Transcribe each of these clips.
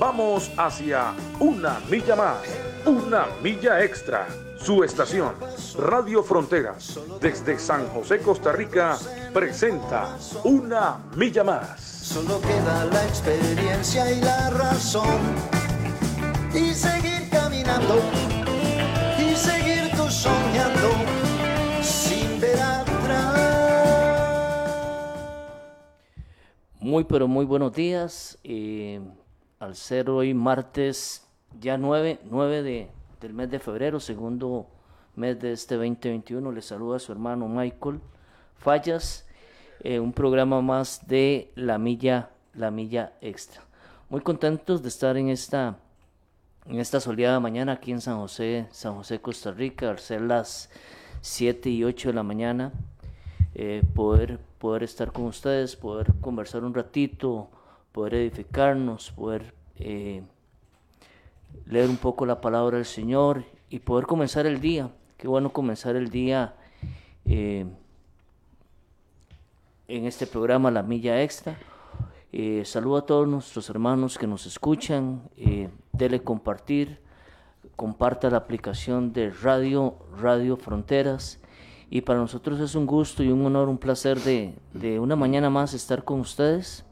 Vamos hacia una milla más, una milla extra. Su estación, Radio Fronteras, desde San José, Costa Rica, presenta Una Milla Más. Solo queda la experiencia y la razón. Y seguir caminando, y seguir tú soñando, sin ver atrás. Muy, pero muy buenos días. Eh, al ser hoy martes, ya 9, 9 de, del mes de febrero, segundo mes de este 2021, le saluda a su hermano Michael Fallas, eh, un programa más de La Milla, La Milla Extra. Muy contentos de estar en esta, en esta soleada mañana aquí en San José, San José, Costa Rica, al ser las 7 y 8 de la mañana, eh, poder, poder estar con ustedes, poder conversar un ratito, poder edificarnos, poder eh, leer un poco la palabra del Señor y poder comenzar el día. Qué bueno comenzar el día eh, en este programa La Milla Extra. Eh, saludo a todos nuestros hermanos que nos escuchan. Eh, compartir. Comparta la aplicación de Radio, Radio Fronteras. Y para nosotros es un gusto y un honor, un placer de, de una mañana más estar con ustedes,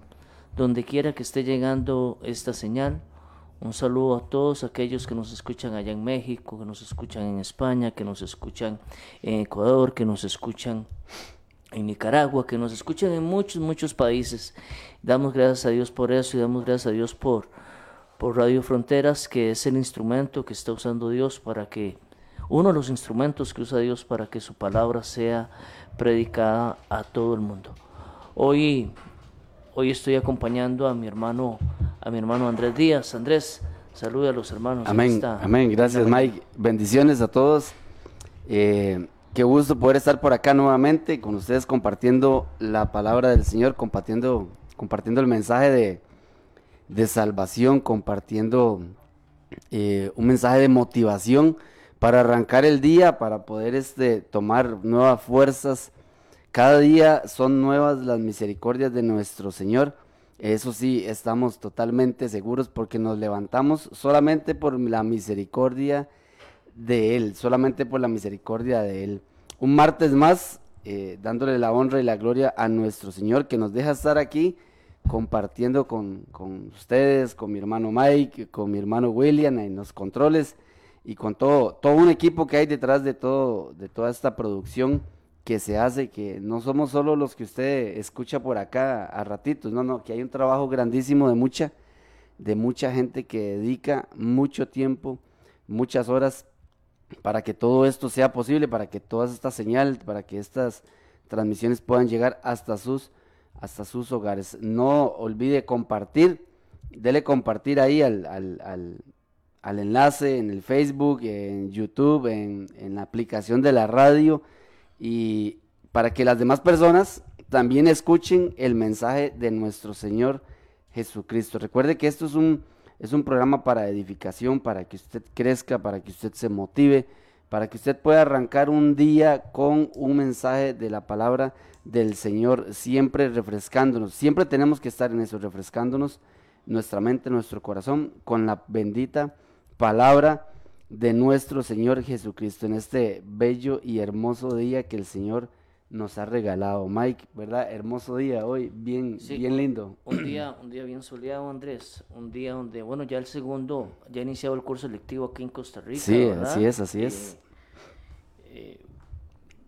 donde quiera que esté llegando esta señal. Un saludo a todos aquellos que nos escuchan allá en México, que nos escuchan en España, que nos escuchan en Ecuador, que nos escuchan en Nicaragua, que nos escuchan en muchos, muchos países. Damos gracias a Dios por eso y damos gracias a Dios por, por Radio Fronteras, que es el instrumento que está usando Dios para que, uno de los instrumentos que usa Dios para que su palabra sea predicada a todo el mundo. Hoy, hoy estoy acompañando a mi hermano, a mi hermano Andrés Díaz. Andrés, salude a los hermanos. Amén, amén. Gracias Mike. Bendiciones a todos. Eh, qué gusto poder estar por acá nuevamente con ustedes compartiendo la palabra del Señor, compartiendo, compartiendo el mensaje de, de salvación, compartiendo eh, un mensaje de motivación para arrancar el día, para poder este, tomar nuevas fuerzas. Cada día son nuevas las misericordias de nuestro Señor. Eso sí, estamos totalmente seguros porque nos levantamos solamente por la misericordia de Él, solamente por la misericordia de Él. Un martes más, eh, dándole la honra y la gloria a nuestro Señor que nos deja estar aquí compartiendo con, con, ustedes, con mi hermano Mike, con mi hermano William en los controles y con todo, todo un equipo que hay detrás de, todo, de toda esta producción que se hace, que no somos solo los que usted escucha por acá a ratitos, no, no, que hay un trabajo grandísimo de mucha, de mucha gente que dedica mucho tiempo, muchas horas para que todo esto sea posible, para que todas estas señales, para que estas transmisiones puedan llegar hasta sus, hasta sus hogares. No olvide compartir, dele compartir ahí al, al, al, al enlace en el Facebook, en YouTube, en, en la aplicación de la radio y para que las demás personas también escuchen el mensaje de nuestro Señor Jesucristo. Recuerde que esto es un, es un programa para edificación, para que usted crezca, para que usted se motive, para que usted pueda arrancar un día con un mensaje de la palabra del Señor, siempre refrescándonos. Siempre tenemos que estar en eso, refrescándonos nuestra mente, nuestro corazón, con la bendita palabra de nuestro Señor Jesucristo en este bello y hermoso día que el Señor nos ha regalado. Mike, ¿verdad? Hermoso día hoy, bien, Sí, bien lindo. Un día, un día bien soleado, Andrés. Un día donde, bueno, ya el segundo, ya ha iniciado el curso lectivo aquí en Costa Rica. Sí, ¿verdad? así es, así es. Eh, eh,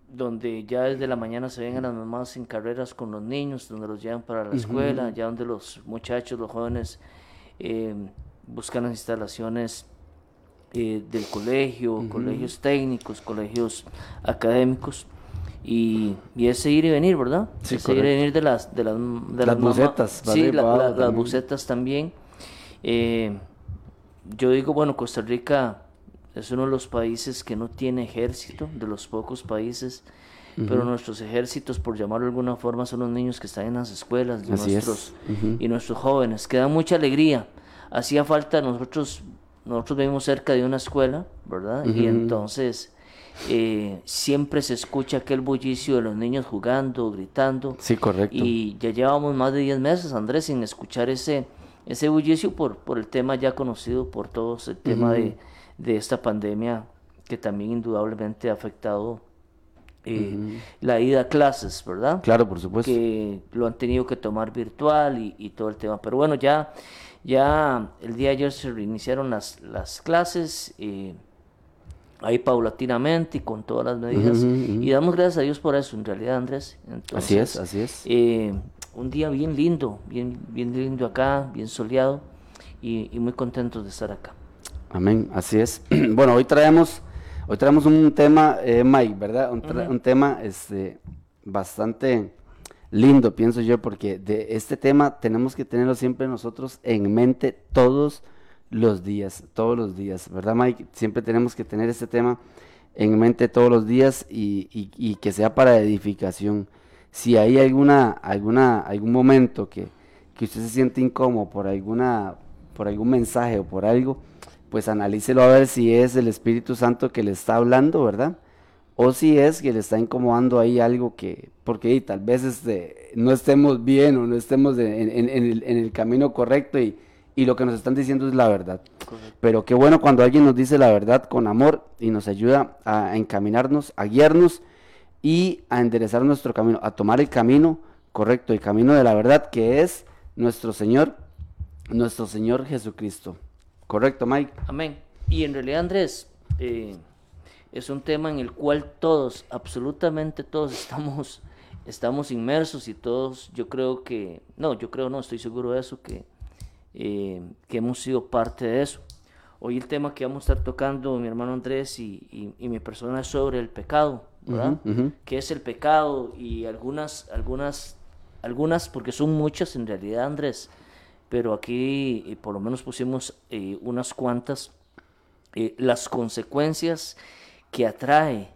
donde ya desde la mañana se ven a las mamás en carreras con los niños, donde los llevan para la escuela, ya donde los muchachos, los jóvenes eh, buscan las instalaciones eh, del colegio, colegios técnicos, colegios académicos. Y, y ese ir y venir, ¿verdad? Sí, ese ir y venir de las, de las, de Las las bucetas, Sí, la- la- las bucetas también. Eh, yo digo, bueno, Costa Rica es uno de los países que no tiene ejército, de los pocos países, pero nuestros ejércitos, por llamarlo de alguna forma, son los niños que están en las escuelas y nuestros, y nuestros jóvenes, que dan mucha alegría. Hacía falta, nosotros, nosotros vivimos cerca de una escuela, ¿verdad? Y entonces eh, siempre se escucha aquel bullicio de los niños jugando, gritando. Sí, correcto. Y ya llevamos más de 10 meses, Andrés, sin escuchar ese, ese bullicio por, por el tema ya conocido por todos, el tema de, de, esta pandemia que también indudablemente ha afectado eh, la ida a clases, ¿verdad? Claro, por supuesto. Que lo han tenido que tomar virtual y, y todo el tema. Pero bueno, ya, ya el día de ayer se reiniciaron las, las clases. Eh, ahí paulatinamente y con todas las medidas. Y damos gracias a Dios por eso, en realidad, Andrés. así es, así es. Eh, un día bien lindo, bien, bien lindo acá, bien soleado y, muy contentos de estar acá. Amén, así es. bueno, hoy traemos, hoy traemos un tema, eh, Mike, ¿verdad? Un, tema este, bastante lindo, pienso yo, porque de este tema tenemos que tenerlo siempre nosotros en mente todos los días, todos los días, ¿verdad Mike? Siempre tenemos que tener este tema en mente todos los días y, que sea para edificación. Si hay alguna, alguna, algún momento que, que, usted se siente incómodo por alguna, por algún mensaje o por algo, pues analícelo a ver si es el Espíritu Santo que le está hablando, ¿verdad? O si es que le está incomodando ahí algo que, porque tal vez este, no estemos bien o no estemos en, el, en el camino correcto y, y lo que nos están diciendo es la verdad. Pero qué bueno cuando alguien nos dice la verdad con amor y nos ayuda a encaminarnos, a guiarnos y a enderezar nuestro camino, a tomar el camino correcto, el camino de la verdad que es nuestro Señor, nuestro Señor Jesucristo. ¿Correcto, Mike? Amén. Y en realidad, Andrés, eh, es un tema en el cual todos, absolutamente todos estamos, estamos inmersos y todos, yo creo que, no, yo creo no, estoy seguro de eso, que eh, que hemos sido parte de eso. Hoy el tema que vamos a estar tocando mi hermano Andrés y, y, mi persona es sobre el pecado, ¿verdad? ¿Qué es el pecado? Y algunas, algunas, algunas, porque son muchas en realidad, Andrés, pero aquí eh, por lo menos pusimos eh, unas cuantas, las consecuencias que atrae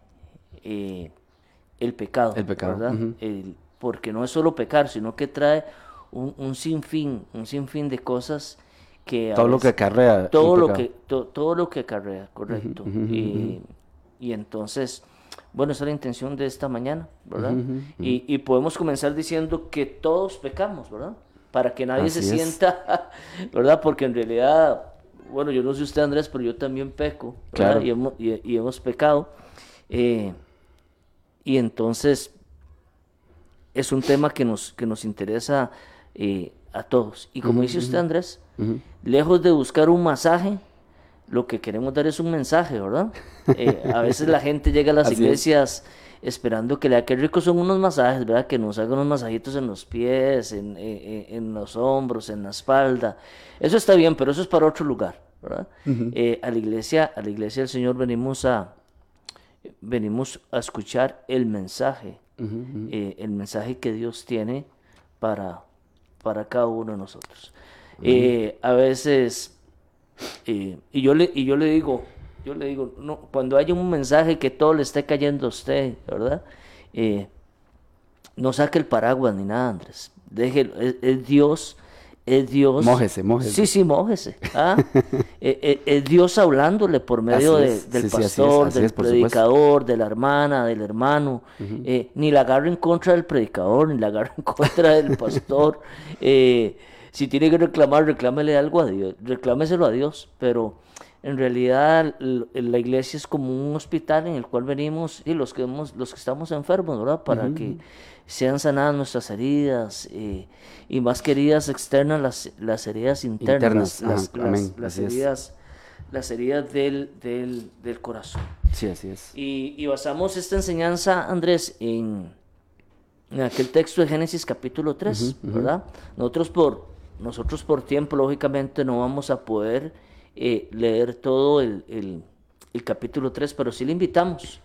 el pecado, el pecado. ¿verdad? porque no es solo pecar, sino que trae un, sinfín, un sinfín de cosas que... Todo lo que acarrea. Todo lo que, todo lo que acarrea, correcto. y, entonces, bueno, esa es la intención de esta mañana, ¿verdad? y, y, podemos comenzar diciendo que todos pecamos, ¿verdad? Para que nadie se sienta, ¿verdad? Porque en realidad, bueno, yo no sé usted Andrés, pero yo también peco, ¿verdad? Y, hemos, y, hemos pecado. Eh, y entonces es un tema que nos, que nos interesa eh, a todos. Y como dice usted, Andrés, lejos de buscar un masaje, lo que queremos dar es un mensaje, ¿verdad? Eh, a veces la gente llega a las iglesias esperando que le haga, qué ricos son unos masajes, ¿verdad? Que nos hagan unos masajitos en los pies, en, en, los hombros, en la espalda. Eso está bien, pero eso es para otro lugar, ¿verdad? Eh, a la iglesia, a la iglesia del Señor venimos a, venimos a escuchar el mensaje, el mensaje que Dios tiene para, para cada uno de nosotros. Eh, a veces, eh, y, yo le, y yo le digo, yo le digo, no, cuando haya un mensaje que todo le esté cayendo a usted, ¿verdad? Eh, no saque el paraguas ni nada, Andrés. Déjelo, es, Dios, es Dios. Mójese, mójese. Sí, sí, mójese. ¿ah? es, Dios hablándole por medio del pastor, del predicador, de la hermana, del hermano. ni la agarre en contra del predicador, ni la agarre en contra del pastor. si tiene que reclamar, reclámele algo a Dios, reclámeselo a Dios, pero en realidad la iglesia es como un hospital en el cual venimos y los que, hemos, los que estamos enfermos, ¿verdad? Para que sean sanadas nuestras heridas eh, y más queridas externas las, las heridas internas, las, heridas, las heridas del, del, del, corazón. Sí, así es. Y, y basamos esta enseñanza, Andrés, en, en, aquel texto de Génesis capítulo 3, ¿verdad? Nosotros por, nosotros por tiempo, lógicamente, no vamos a poder eh, leer todo el, el, el, capítulo 3, pero sí le invitamos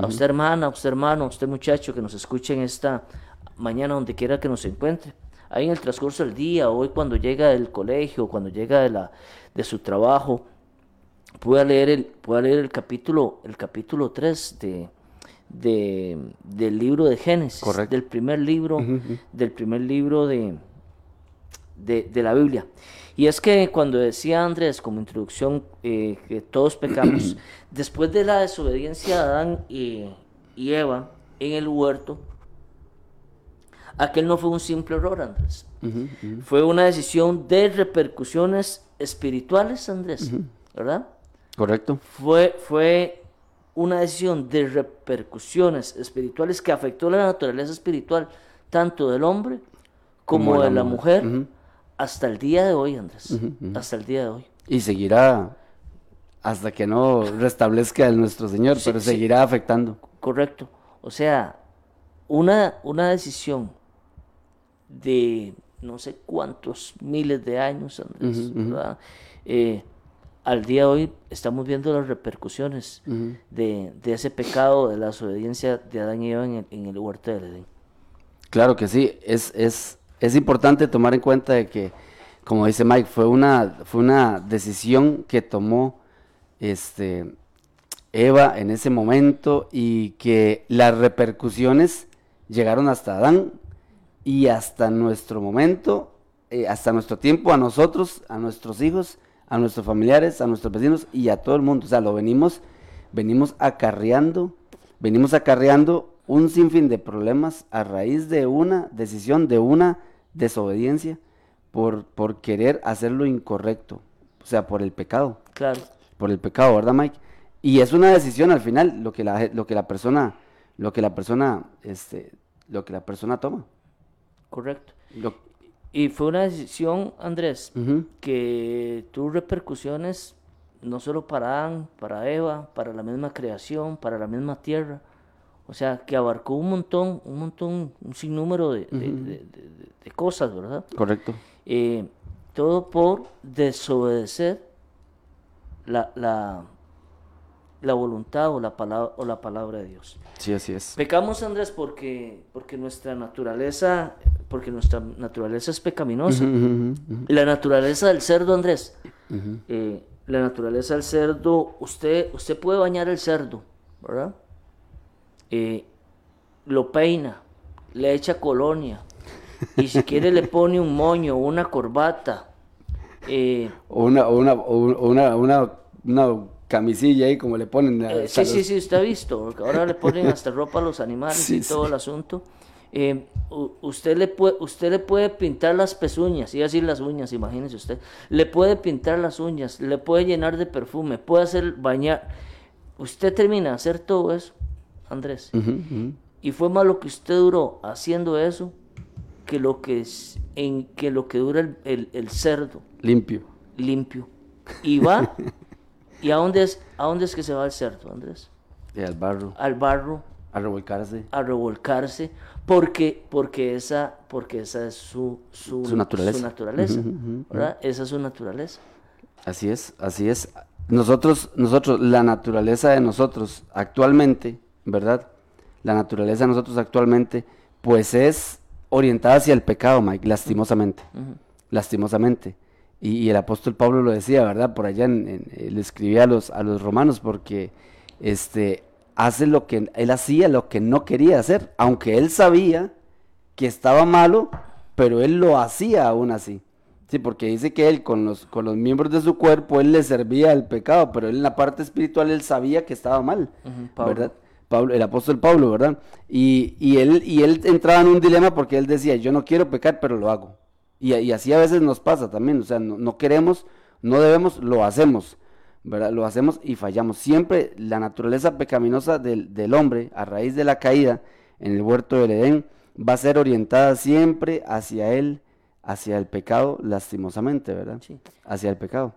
a usted hermana, a usted hermano, a usted muchacho que nos escuche en esta mañana donde quiera que nos encuentre. Ahí en el transcurso del día, hoy cuando llega del colegio, cuando llega de, la, de su trabajo, pueda leer el, pueda leer el capítulo, el capítulo 3 de, de- del libro de Génesis, Correcto. del primer libro, del primer libro de, de, de la Biblia. Y es que cuando decía Andrés como introducción eh, que todos pecamos, después de la desobediencia de Adán y, y Eva en el huerto, aquel no fue un simple error, Andrés. Fue una decisión de repercusiones espirituales, Andrés, ¿verdad? Correcto. Fue, fue una decisión de repercusiones espirituales que afectó la naturaleza espiritual tanto del hombre como, Como de la mujer hasta el día de hoy, Andrés. Hasta el día de hoy. Y seguirá hasta que no restablezca el nuestro Señor, Sí, pero sí. seguirá afectando. Correcto. O sea, una, una decisión de no sé cuántos miles de años, Andrés, ¿verdad? Eh, al día de hoy estamos viendo las repercusiones de, de ese pecado, de la desobediencia de Adán y Eva en el, en el huerto del Edén. Claro que sí, es, es, es importante tomar en cuenta de que, como dice Mike, fue una, fue una decisión que tomó este, Eva en ese momento y que las repercusiones llegaron hasta Adán y hasta nuestro momento, eh, hasta nuestro tiempo, a nosotros, a nuestros hijos, a nuestros familiares, a nuestros vecinos y a todo el mundo. O sea, lo venimos, venimos acarreando, venimos acarreando un sinfín de problemas a raíz de una decisión, de una desobediencia por, por querer hacer lo incorrecto, o sea, por el pecado Claro, por el pecado, ¿verdad, Mike? Y es una decisión al final lo que la, lo que la persona, lo que la persona, este, lo que la persona toma. correcto. Lo- Y fue una decisión, Andrés, que tuvo repercusiones no solo para Adán, para Eva, para la misma creación, para la misma tierra. O sea, que abarcó un montón, un montón, un sinnúmero de, de- de- de- de- de cosas, ¿verdad? correcto. Eh, todo por desobedecer la, la, la voluntad o la, palabra, o la palabra de Dios. Sí, así es. Pecamos, Andrés, porque, porque nuestra naturaleza, porque nuestra naturaleza es pecaminosa. Ujú. La naturaleza del cerdo, Andrés. eh, la naturaleza del cerdo, usted, usted puede bañar el cerdo, ¿verdad? Eh, lo peina, le echa colonia, y si quiere le pone un moño, una corbata. eh, O una, una, una, una, una camisilla ahí como le ponen. a- Eh, sí, los- sí, sí, usted ha visto, porque ahora le ponen hasta ropa a los animales Sí, y todo sí. el asunto. Eh, usted, le puede, usted le puede pintar las pezuñas, y así las uñas, imagínese usted. Le puede pintar las uñas, le puede llenar de perfume, puede hacer bañar. Usted termina de hacer todo eso, Andrés. Y fue más lo que usted duró haciendo eso que lo que, es, en, que, lo que dura el, el- el cerdo Limpio. limpio. Y va, ¿y a dónde, es, a dónde es que se va el cerdo, Andrés? Y al barro. al barro A revolcarse. a revolcarse porque porque esa porque esa es su su, Su naturaleza. su naturaleza, ¿verdad? esa es su naturaleza Así es, así es. Nosotros, nosotros, la naturaleza de nosotros actualmente, ¿verdad? La naturaleza de nosotros actualmente, pues es orientada hacia el pecado, Mike, lastimosamente. Lastimosamente. Y, y el apóstol Pablo lo decía, ¿verdad? Por allá en, en- él escribía a los, a los romanos porque este, hace lo que él hacía, lo que no quería hacer, aunque él sabía que estaba malo, pero él lo hacía aún así. Sí, porque dice que él con los, con los miembros de su cuerpo, él le servía al pecado, pero él en la parte espiritual él sabía que estaba mal. ¿verdad? Pablo, el apóstol Pablo, ¿verdad? Y, y él, y él entraba en un dilema porque él decía, yo no quiero pecar, pero lo hago. Y, y así a veces nos pasa también, o sea, no, no queremos, no debemos, lo hacemos, ¿verdad? Lo hacemos y fallamos. Siempre la naturaleza pecaminosa del, del hombre, a raíz de la caída en el huerto del Edén, va a ser orientada siempre hacia él, hacia el pecado, lastimosamente, ¿verdad? Sí. Hacia el pecado.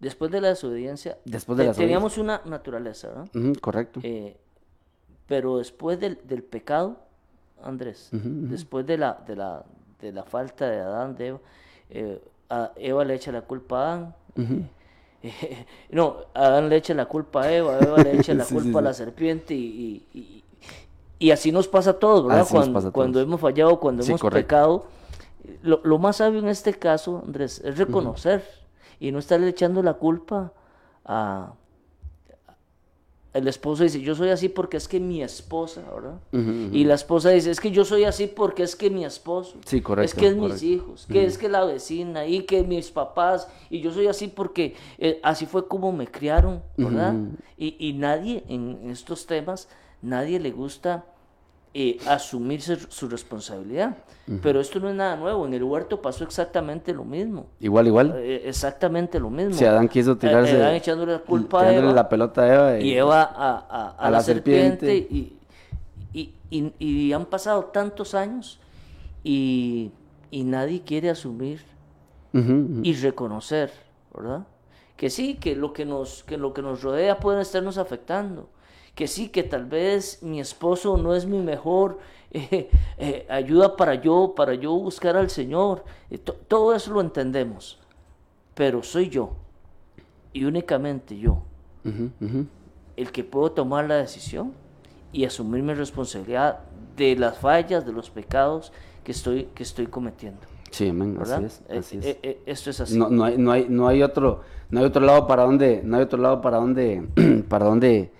después de la desobediencia Después de la teníamos una naturaleza ¿verdad? Correcto. Eh, pero después del, del pecado Andrés después de la de la de la falta de Adán de Eva eh, a Eva le echa la culpa a Adán. Eh, no, Adán le echa la culpa a Eva, Eva le echa la Sí, culpa sí, a la serpiente y, y- y- y así nos pasa a todos, ¿verdad? Así Cuando, pasa a cuando hemos fallado, cuando hemos correcto. pecado, lo, lo más sabio en este caso, Andrés, es reconocer y no estarle echando la culpa a, el esposo dice, yo soy así porque es que mi esposa, ¿verdad? Y la esposa dice, es que yo soy así porque es que mi esposo. Sí, correcto. Es que es mis hijos, que es que la vecina, y que mis papás, y yo soy así porque eh, así fue como me criaron, ¿verdad? y, y nadie en estos temas, nadie le gusta eh, asumirse su responsabilidad. Pero esto no es nada nuevo. En el huerto pasó exactamente lo mismo. Igual, igual. Eh, exactamente lo mismo. Si Adán quiso tirarse. Adán echándole la culpa a Eva. la pelota a Eva. Y, y Eva a, a, la, serpiente. y, y, y, han pasado tantos años y, nadie quiere asumir y reconocer, ¿verdad? Que sí, que lo que nos, que lo que nos rodea puede estarnos afectando que sí, que tal vez mi esposo no es mi mejor eh, eh, ayuda para yo, para yo buscar al Señor. Eh, todo eso lo entendemos, pero soy yo y únicamente yo el que puedo tomar la decisión y asumir mi responsabilidad de las fallas, de los pecados que estoy, que estoy cometiendo. Sí, amén, así es, así es. esto es así. No, no, hay, no, hay, no hay otro, no hay otro lado para donde, no hay otro lado para donde, para donde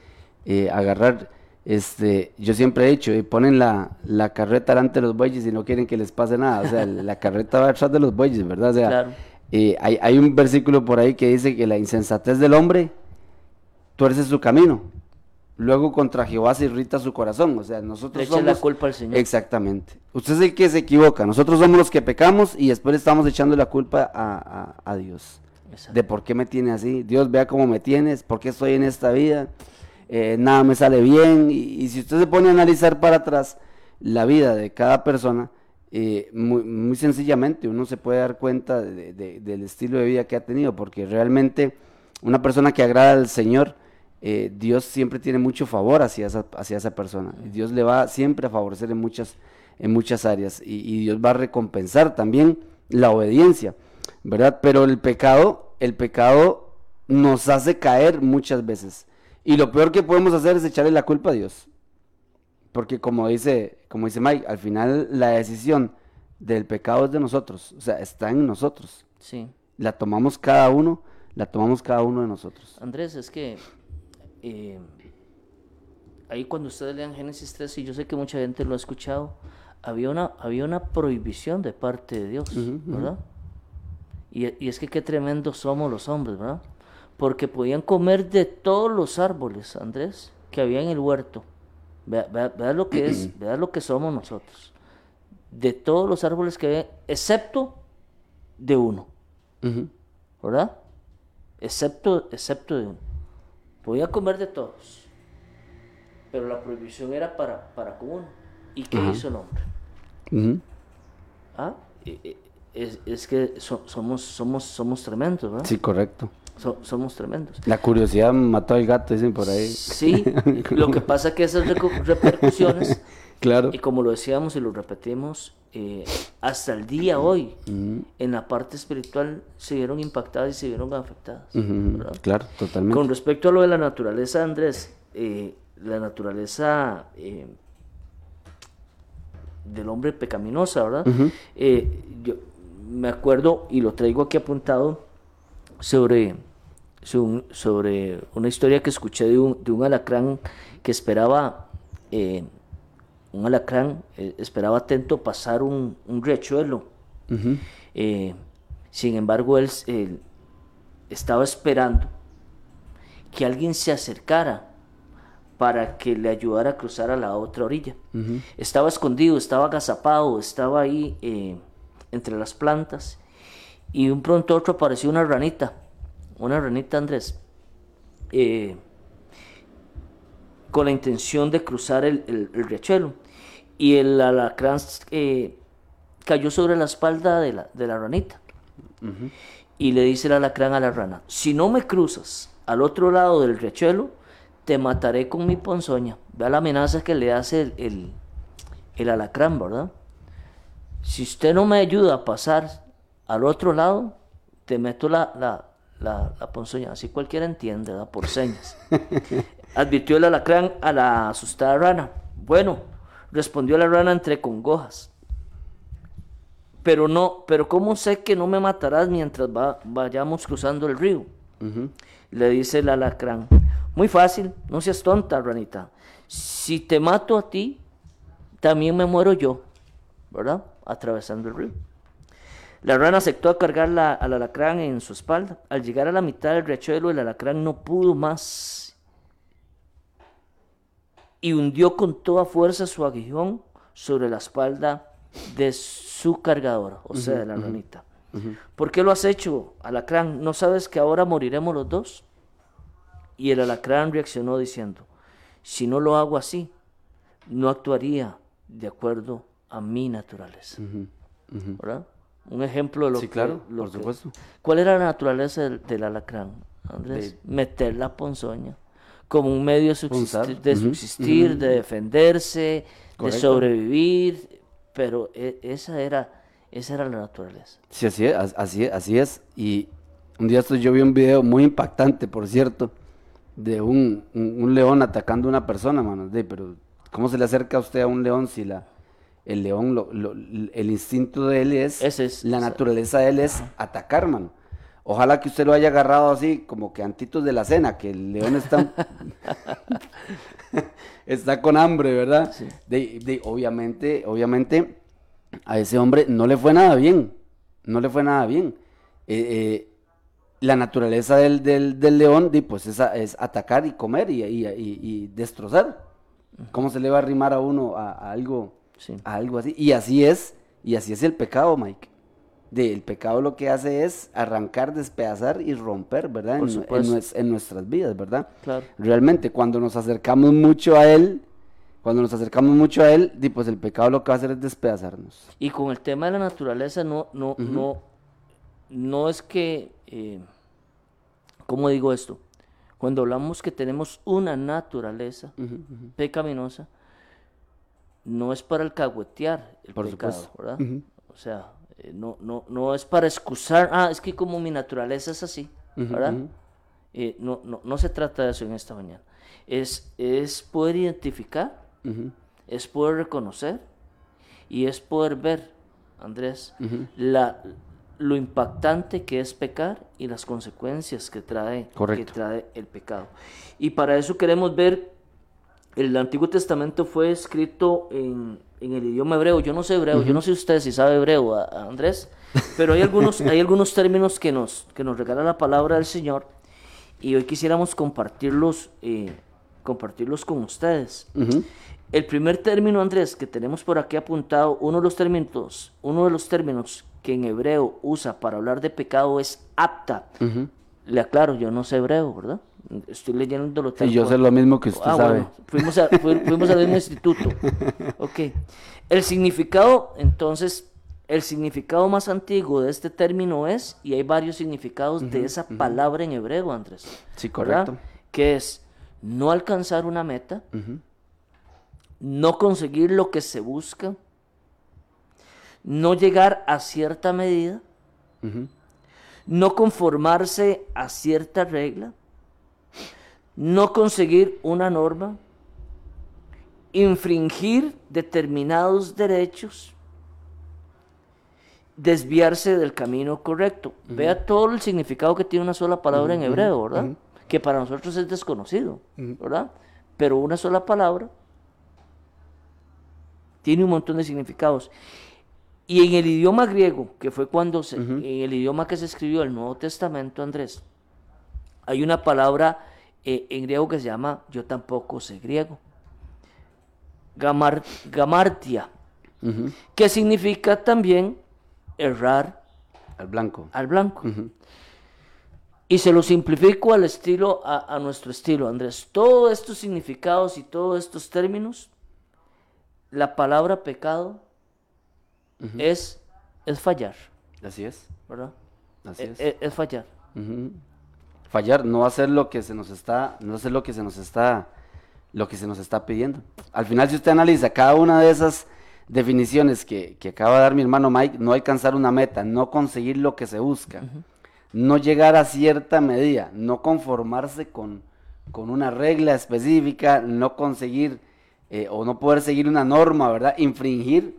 eh, agarrar, este, yo siempre he dicho, y ponen la, la carreta delante de los bueyes y no quieren que les pase nada, o sea, la carreta va detrás de los bueyes, ¿verdad? O sea, eh, hay, hay, un versículo por ahí que dice que la insensatez del hombre tuerce su camino, luego contra Jehová se irrita su corazón, o sea, nosotros somos... la culpa al Señor. Exactamente. Usted es el que se equivoca, nosotros somos los que pecamos y después estamos echando la culpa a, a, a Dios. De por qué me tiene así. Dios vea cómo me tienes, por qué estoy en esta vida. Eh, nada me sale bien. Y, si usted se pone a analizar para atrás la vida de cada persona, eh, muy, sencillamente uno se puede dar cuenta del estilo de vida que ha tenido, porque realmente una persona que agrada al Señor, eh, Dios siempre tiene mucho favor hacia esa, hacia esa persona. Dios le va siempre a favorecer en muchas, en muchas áreas y, y Dios va a recompensar también la obediencia, ¿verdad? Pero el pecado, el pecado nos hace caer muchas veces. Y lo peor que podemos hacer es echarle la culpa a Dios. Porque como dice, como dice Mike, al final la decisión del pecado es de nosotros, o sea, está en nosotros. Sí. La tomamos cada uno, la tomamos cada uno de nosotros. Andrés, es que eh, ahí cuando ustedes lean Génesis 3, y yo sé que mucha gente lo ha escuchado, había una, había una prohibición de parte de Dios, ¿verdad? Y, y, es que qué tremendo somos los hombres, ¿verdad? Porque podían comer de todos los árboles, Andrés, que había en el huerto. Vea, lo que es, vea lo que somos nosotros. De todos los árboles que había, excepto de uno. ¿Verdad? Excepto, excepto de uno. Podía comer de todos. Pero la prohibición era para, para con uno. ¿Y qué hizo el hombre? ¿Ah? Es, es que somos, somos, somos tremendos, ¿verdad? Sí, correcto somos tremendos. La curiosidad mató al gato, dicen por ahí. Sí, lo que pasa es que esas repercusiones, claro. y como lo decíamos y lo repetimos, eh, hasta el día hoy, en la parte espiritual, se vieron impactadas y se vieron afectadas. claro, totalmente. Con respecto a lo de la naturaleza, Andrés, eh, la naturaleza eh, del hombre pecaminosa, ¿verdad? yo me acuerdo y lo traigo aquí apuntado sobre, sobre una historia que escuché de un, de un alacrán que esperaba, eh, un alacrán eh, esperaba atento pasar un, un riachuelo. Eh, sin embargo, él, estaba esperando que alguien se acercara para que le ayudara a cruzar a la otra orilla. Estaba escondido, estaba agazapado, estaba ahí entre las plantas y un pronto otro apareció una ranita, una ranita Andrés, eh, con la intención de cruzar el, el, riachuelo. Y el alacrán eh, cayó sobre la espalda de la, de la ranita. Y le dice el alacrán a la rana, si no me cruzas al otro lado del riachuelo, te mataré con mi ponzoña. Vea la amenaza que le hace el, el, el alacrán, ¿verdad? Si usted no me ayuda a pasar al otro lado, te meto la, la, la, ponzoña, así cualquiera entiende, ¿verdad? por señas. Advirtió el alacrán a la asustada rana. Bueno, respondió la rana entre congojas. Pero no, pero ¿cómo sé que no me matarás mientras vayamos cruzando el río? Le dice el alacrán, muy fácil, no seas tonta, ranita. Si te mato a ti, también me muero yo, ¿verdad? Atravesando el río. La rana aceptó cargar la, al alacrán en su espalda. Al llegar a la mitad del riachuelo, el alacrán no pudo más y hundió con toda fuerza su aguijón sobre la espalda de su cargador, o sea, de la ranita. ¿Por qué lo has hecho, alacrán? ¿No sabes que ahora moriremos los dos? Y el alacrán reaccionó diciendo, si no lo hago así, no actuaría de acuerdo a mi naturaleza. ¿Verdad? Un ejemplo de lo Sí, que... claro, lo por que- supuesto. ¿Cuál era la naturaleza del, del alacrán, Andrés? Meter la ponzoña como un medio de subsistir, de, de defenderse, de sobrevivir, pero e- esa era, esa era la naturaleza. Sí, así es, as- así es, así es. Y un día yo vi un video muy impactante, por cierto, de un, un- un león atacando a una persona, mano. De, pero, ¿cómo se le acerca a usted a un león si la, el león, lo- lo- el instinto de él es, Ese es- la naturaleza de él es atacar, mano. Ojalá que usted lo haya agarrado así, como que antitos de la cena, que el león está, está con hambre, ¿verdad? De, de- obviamente, obviamente, a ese hombre no le fue nada bien, no le fue nada bien. Eh, eh, la naturaleza del, del- del león, di, pues, es, es atacar y comer y, y- y- y destrozar. ¿Cómo se le va a arrimar a uno a, a algo, Sí. algo así? Y así es, y así es el pecado, Mike. De, el pecado lo que hace es arrancar, despedazar y romper, ¿verdad? Por En, nuestras vidas, ¿verdad? Claro. Realmente, cuando nos acercamos mucho a Él, cuando nos acercamos mucho a Él, pues el pecado lo que va a hacer es despedazarnos. Y con el tema de la naturaleza, no, no, no, no es que, eh, ¿cómo digo esto? Cuando hablamos que tenemos una naturaleza pecaminosa, no es para alcahuetear el Por pecado, supuesto. ¿verdad? O sea, eh, no, no, no es para excusar, ah, es que como mi naturaleza es así, ¿verdad? Eh, no, no, no se trata de eso en esta mañana. Es, es poder identificar, es poder reconocer y es poder ver, Andrés, la, lo impactante que es pecar y las consecuencias que trae, que trae el pecado. Y para eso queremos ver, el Antiguo Testamento fue escrito en, en el idioma hebreo. Yo no sé hebreo, yo no sé usted si sabe hebreo, a- a Andrés, pero hay algunos, hay algunos términos que nos, que nos regala la palabra del Señor y hoy quisiéramos compartirlos, eh, compartirlos con ustedes. El primer término, Andrés, que tenemos por aquí apuntado, uno de los términos, uno de los términos que en hebreo usa para hablar de pecado es apta. Le aclaro, yo no sé hebreo, ¿verdad? Estoy leyendo lo Sí, yo sé lo mismo que usted Ah, sabe. bueno, fuimos, a- fu- fuimos al mismo instituto. Ok. El significado, entonces, el significado más antiguo de este término es, y hay varios significados de esa palabra en hebreo, Andrés. Sí, ¿verdad? correcto. Que es no alcanzar una meta, no conseguir lo que se busca, no llegar a cierta medida, no conformarse a cierta regla, no conseguir una norma, infringir determinados derechos, desviarse del camino correcto. Vea todo el significado que tiene una sola palabra en hebreo, ¿verdad? Que para nosotros es desconocido, ¿verdad? Pero una sola palabra tiene un montón de significados. Y en el idioma griego, que fue cuando se, en el idioma que se escribió el Nuevo Testamento, Andrés, hay una palabra eh, en griego que se llama, yo tampoco sé griego, gamar, gamartia, que significa también errar Al blanco. al blanco. Y se lo simplifico al estilo, a, a nuestro estilo, Andrés. Todos estos significados y todos estos términos, la palabra pecado es, es fallar, Así es. ¿verdad? Así E- es. e- es fallar. Fallar, no hacer lo que se nos está, no hacer lo que se nos está, lo que se nos está pidiendo. Al final, si usted analiza cada una de esas definiciones que, que acaba de dar mi hermano Mike, no alcanzar una meta, no conseguir lo que se busca, no llegar a cierta medida, no conformarse con, con una regla específica, no conseguir eh, o no poder seguir una norma, ¿verdad? Infringir,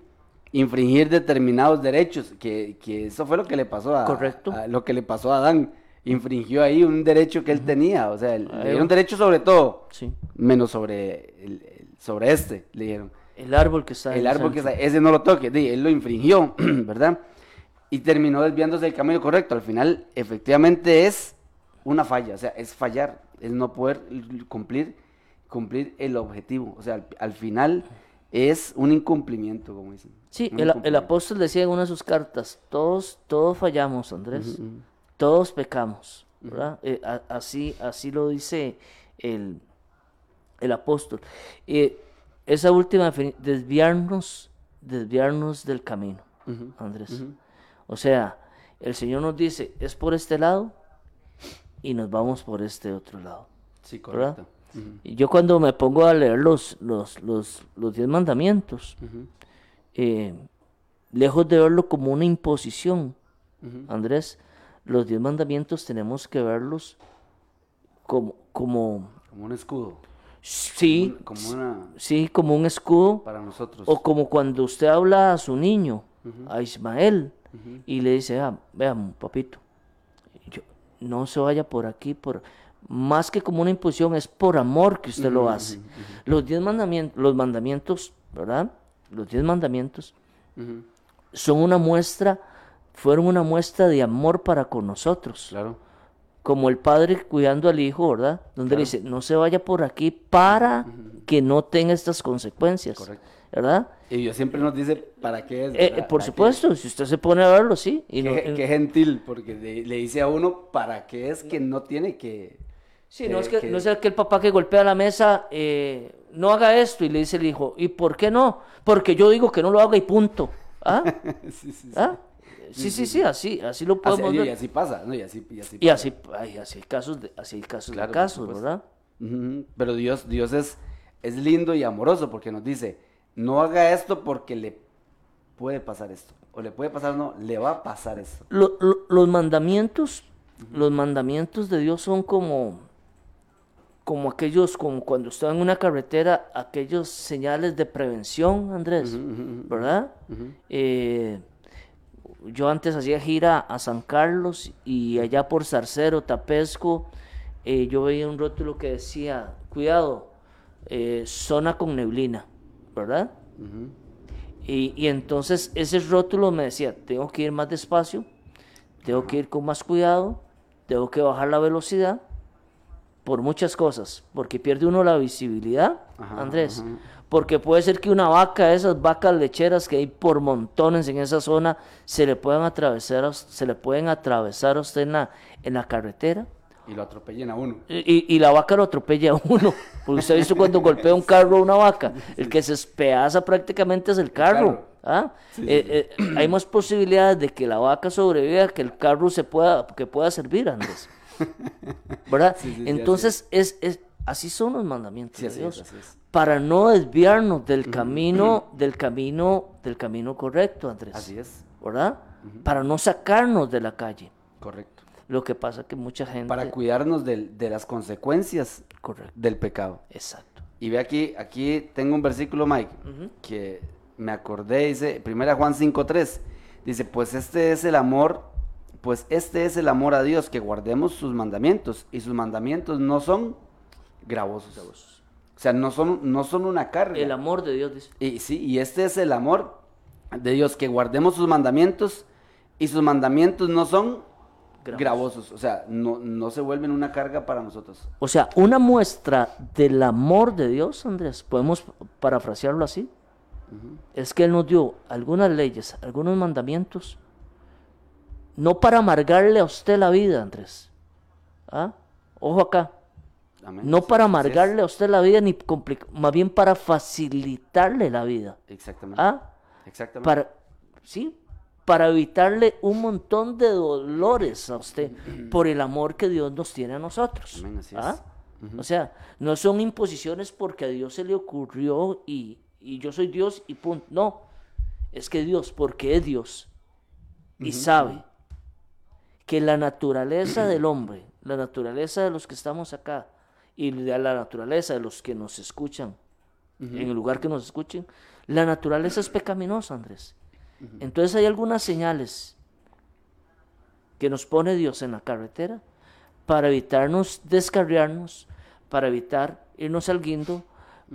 infringir determinados derechos, que, que eso fue lo que le pasó a, Correcto. a- lo que le pasó a Adán infringió ahí un derecho que él tenía, o sea, le dieron derecho sobre todo, Sí. menos sobre, el, sobre este, le dijeron. El árbol que está El árbol que está, ese no lo toque, él lo infringió, ¿verdad? Y terminó desviándose del camino correcto. Al final, efectivamente, es una falla, o sea, es fallar, es no poder cumplir, cumplir el objetivo. O sea, al, al final es un incumplimiento, como dicen. Sí, el, el apóstol decía en una de sus cartas, todos, todos fallamos, Andrés. Todos pecamos, ¿verdad? Eh, a- así, así lo dice el, el apóstol. Eh, esa última, desviarnos, desviarnos del camino, Andrés. O sea, el Señor nos dice, es por este lado y nos vamos por este otro lado. Sí, correcto. Y yo cuando me pongo a leer los, los, los, los diez mandamientos, eh, lejos de verlo como una imposición. Andrés, los diez mandamientos tenemos que verlos como, como Como un escudo, sí, como una sí, como un escudo, para nosotros. o como cuando usted habla a su niño, a Ismael, y le dice, ah, vean, papito, yo, no se vaya por aquí, por más que como una imposición, es por amor que usted lo hace. Los diez mandamientos, los mandamientos, ¿verdad? Los diez mandamientos son una muestra, fueron una muestra de amor para con nosotros. Claro. Como el padre cuidando al hijo, ¿verdad? Donde le dice, no se vaya por aquí para que no tenga estas consecuencias. Correcto. ¿Verdad? Y Dios siempre nos dice para qué es. Eh, por supuesto, si usted se pone a verlo, sí. Y no- Qué, gentil, porque le, le dice a uno para qué es que no tiene que. Sí, no es que, que- no es aquel papá que golpea la mesa, eh, no haga esto y le dice el hijo, ¿y por qué no? Porque yo digo que no lo haga y punto. ¿Ah? sí, sí, sí. ¿Ah? Sí, sí, sí, así, así lo Así- podemos y ver. así pasa, ¿no? Y así, y así Y pasa. así, ay, así hay casos de, así hay casos Claro, de casos. ¿verdad? Pero Dios, Dios es, es lindo y amoroso porque nos dice, no haga esto porque le puede pasar esto. O le puede pasar, no, le va a pasar esto. Lo- lo- los mandamientos, los mandamientos de Dios son como, como aquellos, como cuando está en una carretera, aquellos señales de prevención, Andrés. ¿verdad? Eh, yo antes hacía gira a San Carlos y allá por Zarcero, Tapesco, eh, yo veía un rótulo que decía, cuidado, eh, zona con neblina, ¿verdad? Y, y entonces ese rótulo me decía, tengo que ir más despacio, tengo que ir con más cuidado, tengo que bajar la velocidad por muchas cosas, porque pierde uno la visibilidad, Ajá, Andrés, ajá. Porque puede ser que una vaca, esas vacas lecheras que hay por montones en esa zona, se le puedan atravesar, se le pueden atravesar a usted en la, en la carretera. Y lo atropellen a uno. Y, y la vaca lo atropella a uno. Porque usted ha visto cuando golpea un carro a una vaca. El que se espedaza prácticamente es el carro. ¿ah? Eh, eh, hay más posibilidades de que la vaca sobreviva que el carro se pueda, que pueda servir, Andrés. ¿Verdad? Sí, Entonces, es, es, así son los mandamientos Sí, de Dios. es. Para no desviarnos del camino, del camino, del camino correcto, Andrés. Así es, ¿Verdad? Para no sacarnos de la calle. correcto. Lo que pasa que mucha gente. Para cuidarnos del- de las consecuencias Correcto. del pecado. Exacto. Y ve aquí, aquí tengo un versículo, Mike, que me acordé, dice, primera Juan 5.3, dice, pues este es el amor, pues este es el amor a Dios, que guardemos sus mandamientos, y sus mandamientos no son gravosos. O sea, no son, no son una carga. El amor de Dios dice. Y sí, y este es el amor de Dios, que guardemos sus mandamientos, y sus mandamientos no son Gravosos. gravosos, o sea, no, no se vuelven una carga para nosotros. O sea, una muestra del amor de Dios, Andrés, podemos parafrasearlo así, es que Él nos dio algunas leyes, algunos mandamientos, no para amargarle a usted la vida, Andrés. ¿Ah? Ojo acá. Amén. No para es. amargarle a usted la vida, ni más bien para facilitarle la vida. Exactamente. ¿Ah? Exactamente. Para, sí, para evitarle un montón de dolores a usted por el amor que Dios nos tiene a nosotros. Amén, así es. ¿Ah? O sea, no son imposiciones porque a Dios se le ocurrió y, y yo soy Dios y punto. No, es que Dios, porque es Dios y sabe que la naturaleza del hombre, la naturaleza de los que estamos acá y de la naturaleza de los que nos escuchan, en el lugar que nos escuchen, la naturaleza es pecaminosa, Andrés. Entonces hay algunas señales que nos pone Dios en la carretera para evitarnos descarriarnos, para evitar irnos al guindo,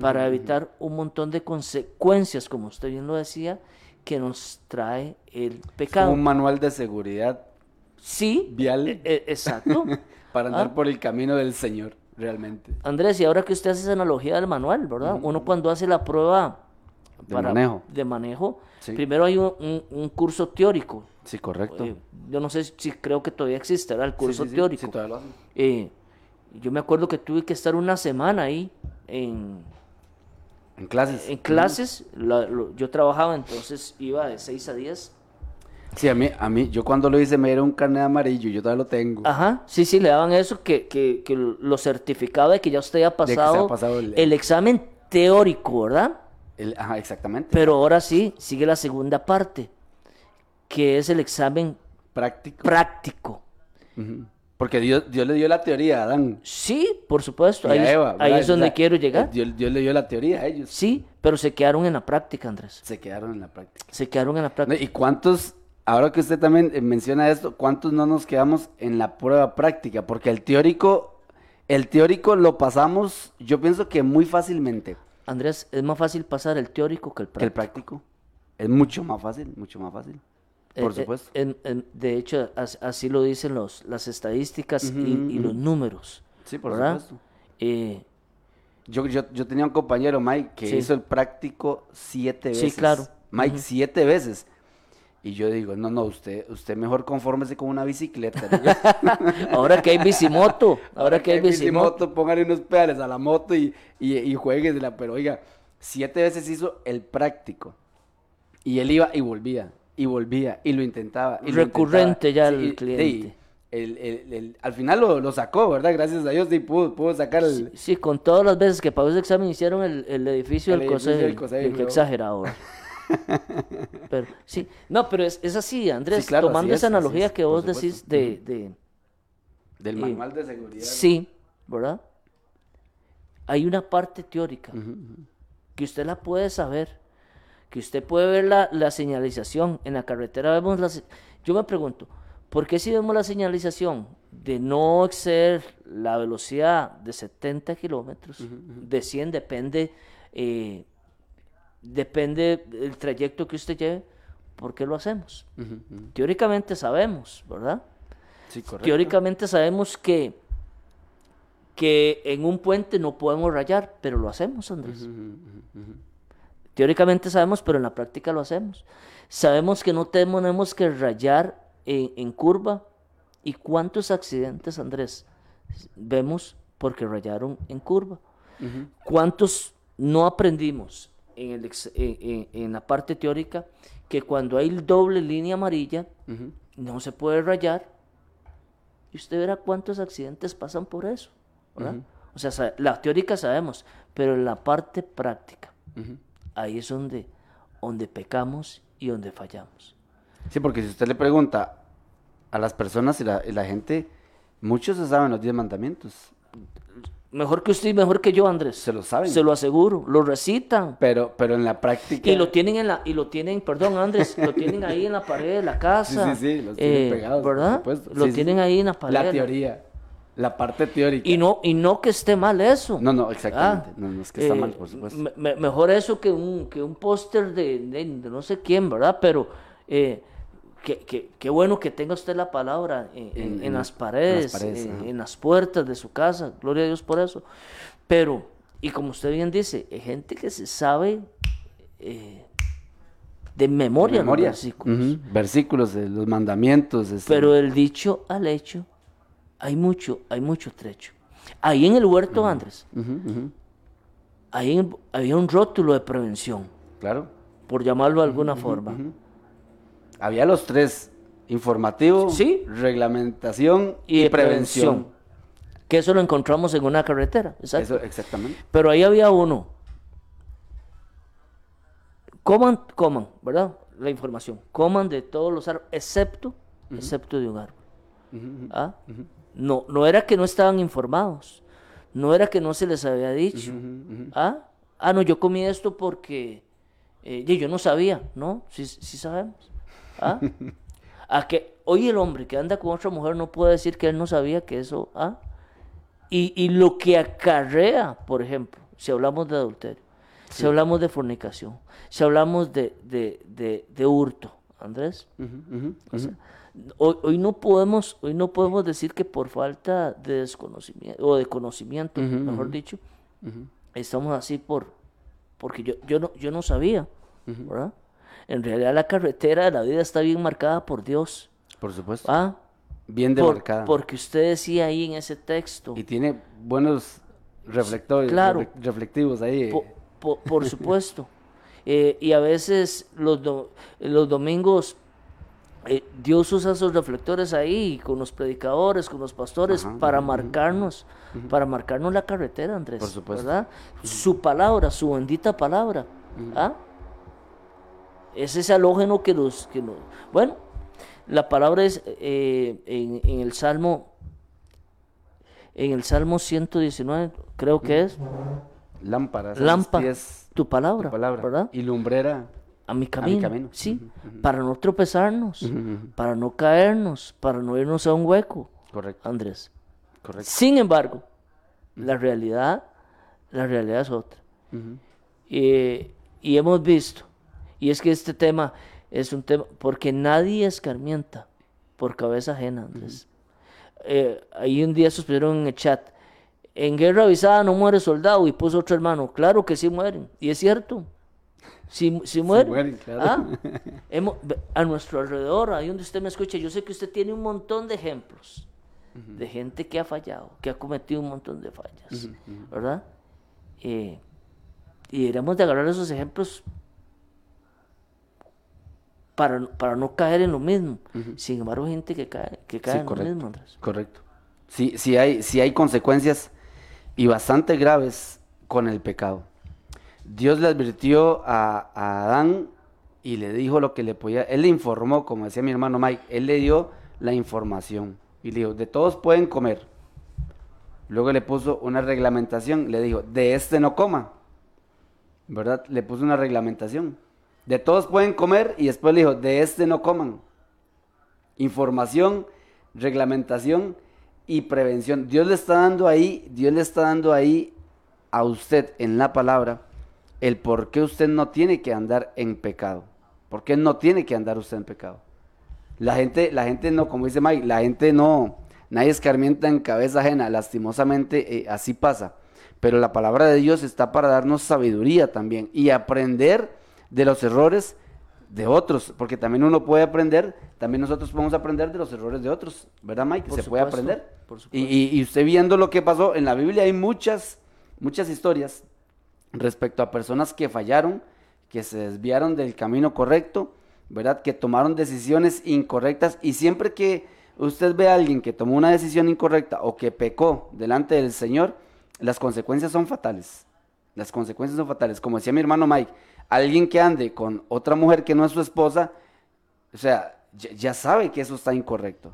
para evitar un montón de consecuencias, como usted bien lo decía, que nos trae el pecado. Un manual de seguridad Sí, vial e- e- exacto. para andar Ah. por el camino del Señor, realmente. Andrés, y ahora que usted hace esa analogía del manual, ¿verdad? Uno cuando hace la prueba De manejo. de manejo, Sí. primero hay un, un- un curso teórico. Sí, correcto. Eh, yo no sé si creo que todavía existe, ¿verdad? El curso sí, sí, teórico. sí, todavía lo hacen. Eh, yo me acuerdo que tuve que estar una semana ahí en, En clases. en clases. La- lo- yo trabajaba, entonces iba de 6 a 10. Sí, a mí, a mí, yo cuando lo hice me dieron un carnet amarillo, yo todavía lo tengo. Ajá, sí, sí, le daban eso que, que, que lo certificaba de que ya usted ha pasado, pasado el- el examen teórico, ¿verdad? El- ajá, exactamente. Pero ahora sí, sigue la segunda parte, que es el examen Práctico. práctico. Porque Dios, Dios le dio la teoría a Adán. Sí, por supuesto, ahí, es- Eva, ahí ¿verdad? es donde O sea, quiero llegar. Dios, Dios le dio la teoría a ellos. Sí, pero se quedaron en la práctica, Andrés. Se quedaron en la práctica. Se quedaron en la práctica. ¿Y cuántos, ahora que usted también eh, menciona esto, cuántos no nos quedamos en la prueba práctica? Porque el teórico, el teórico lo pasamos, yo pienso que muy fácilmente. Andrés, es más fácil pasar el teórico que el Que el práctico. práctico es mucho más fácil, mucho más fácil. Por Eh, eh, supuesto. de hecho, as- así lo dicen los, las estadísticas y- los números. Sí, por ¿verdad? supuesto. Eh, Yo, yo, yo tenía un compañero, Mike, que Sí. hizo el práctico siete Sí, veces. claro. Mike, siete veces. Y yo digo, no, no, usted, usted mejor confórmese con una bicicleta. ¿no? ahora que hay bicimoto, ahora que hay bicimoto. póngale unos pedales a la moto y, y, y jueguesela. Pero oiga, siete veces hizo el práctico. Y él iba y volvía, y volvía, y lo intentaba. y lo Recurrente intentaba. ya el cliente. y el- el- el- al final lo, lo sacó, ¿verdad? Gracias a Dios, y pudo, pudo sacar el... Sí, con todas las veces que pagó ese examen hicieron el, el edificio El del luego. exagerado. pero, sí, no, pero es, es así, Andrés, Sí, claro, tomando así esa es, así analogía es, que vos decís de, de- Del y- manual de seguridad. sí, ¿verdad? Hay una parte teórica que usted la puede saber, que usted puede ver la, la señalización. En la carretera vemos la... se- Yo me pregunto, ¿por qué si vemos la señalización de no exceder la velocidad de 70 kilómetros, de 100 depende, eh, depende del trayecto que usted lleve, ¿por qué lo hacemos? Teóricamente sabemos, ¿verdad? Sí, correcto. Teóricamente sabemos que, que en un puente no podemos rayar, pero lo hacemos, Andrés. Teóricamente sabemos, pero en la práctica lo hacemos. Sabemos que no tenemos que rayar en, en curva. ¿Y cuántos accidentes, Andrés, vemos porque rayaron en curva? ¿Cuántos no aprendimos en, el ex- en- en- la parte teórica que cuando hay doble línea amarilla Ujú. no se puede rayar? Y usted verá cuántos accidentes pasan por eso. ¿verdad? O sea, la teórica sabemos, pero en la parte práctica Ujú. ahí es donde, donde pecamos y donde fallamos. Sí, porque si usted le pregunta a las personas y la, y la gente, muchos se saben los diez mandamientos, Mejor que usted y mejor que yo, Andrés. se lo saben, Se lo aseguro, lo recitan. pero, pero en la práctica... Y lo tienen en la, y lo tienen, perdón Andrés, lo tienen ahí en la pared de la casa. Sí, sí, sí, los tienen eh, pegados, por ¿verdad? Lo Sí, tienen sí. ahí en la pared. La teoría, la parte teórica. Y no, y no que esté mal eso. No, no, exactamente. Ah, no, no es que está eh, mal, por supuesto. me- me- mejor eso que un, que un póster de, de- de no sé quién, ¿verdad? Pero eh, que, que- qué bueno que tenga usted la palabra en, en- En- en en- las paredes, en las paredes, en, ajá. en las puertas de su casa. Gloria a Dios por eso. Pero, y como usted bien dice, hay gente que se sabe eh, de memoria, los Memoria. versículos. Versículos de los mandamientos. este, Pero del dicho al hecho, hay mucho, hay mucho trecho. Ahí en el huerto, Andrés, ujú, ahí había un rótulo de prevención, Claro. por llamarlo de alguna forma. Había los tres. Informativo, Sí. reglamentación Y prevención. prevención. Que eso lo encontramos en una carretera, exacto. Eso, exactamente. Pero ahí había uno. Coman, coman, ¿verdad? La información. Coman de todos los árboles, excepto, excepto de un árbol. ¿Ah? No, no era que no estaban informados. No era que no se les había dicho. ¿Ah? Ah, no, yo comí esto porque eh, yo no sabía, ¿no? Sí, sí sabemos. ¿Ah? A que hoy el hombre que anda con otra mujer no puede decir que él no sabía que eso, ¿ah? Y, y lo que acarrea, por ejemplo, si hablamos de adulterio, si hablamos de fornicación, si hablamos de, de, de, de hurto, Andrés, o sea, hoy, hoy no podemos, hoy no podemos decir que por falta de desconocimiento, o de conocimiento, mejor dicho, estamos así por, porque yo, yo no, yo no sabía, ¿verdad? En realidad la carretera de la vida está bien marcada por Dios, Por supuesto. ¿ah? Bien Por- demarcada. porque usted decía ahí en ese texto, Y tiene buenos reflectores, Claro. refle- reflectivos ahí. eh. Po- po- por supuesto. Eh, y a veces los, do- los domingos eh, Dios usa esos reflectores ahí con los predicadores, con los pastores, Ajá, para marcarnos, para marcarnos la carretera, Andrés. Por supuesto. ¿verdad? Su palabra, su bendita palabra. ¿ah? Es ese halógeno que nos, que nos... Bueno, la palabra es eh, en, en el Salmo, en el Salmo 119, creo que es, Lámparas. a lámpara, tu palabra, tu palabra. ¿verdad? Y lumbrera. A mi camino, camino. sí, para no tropezarnos, para no caernos, para no irnos a un hueco, Correcto, Andrés. correcto. Sin embargo, la realidad, la realidad es otra. Eh, y hemos visto, y es que este tema es un tema, porque nadie escarmienta por cabeza ajena, Andrés. Eh, ahí un día suspendieron en el chat, en guerra avisada no muere soldado, y puso otro hermano, claro que sí mueren, y es cierto, si, si mueren, mueren, claro. ¿ah? Hemos- a nuestro alrededor, ahí donde usted me escucha, yo sé que usted tiene un montón de ejemplos de gente que ha fallado, que ha cometido un montón de fallas, ¿verdad? Eh, y deberíamos de agarrar esos ejemplos para, para no caer en lo mismo. Sin embargo, hay gente que cae, que cae Sí, en correcto. lo mismo, Andrés. Correcto. Sí, sí hay, sí hay consecuencias y bastante graves con el pecado. Dios le advirtió a, a Adán y le dijo lo que le podía. Él le informó, como decía mi hermano Mike, él le dio la información y le dijo: de todos pueden comer. Luego le puso una reglamentación, le dijo: de este no coma. ¿Verdad? Le puso una reglamentación. De todos pueden comer y después le dijo: de este no coman información, reglamentación y prevención. Dios le está dando ahí, Dios le está dando ahí a usted en la palabra el por qué usted no tiene que andar en pecado. ¿Por qué no tiene que andar usted en pecado? La gente, la gente no, como dice Mike, la gente no, nadie escarmienta en cabeza ajena, lastimosamente eh, así pasa. Pero la palabra de Dios está para darnos sabiduría también y aprender de los errores de otros, porque también uno puede aprender, también nosotros podemos aprender de los errores de otros, ¿verdad Mike? Por Se puede aprender. por Y, y- y usted viendo lo que pasó en la Biblia hay muchas, muchas historias respecto a personas que fallaron, que se desviaron del camino correcto, ¿verdad? Que tomaron decisiones incorrectas y siempre que usted ve a alguien que tomó una decisión incorrecta o que pecó delante del Señor, las consecuencias son fatales. Las consecuencias son fatales. Como decía mi hermano Mike, alguien que ande con otra mujer que no es su esposa, o sea, ya, ya sabe que eso está incorrecto.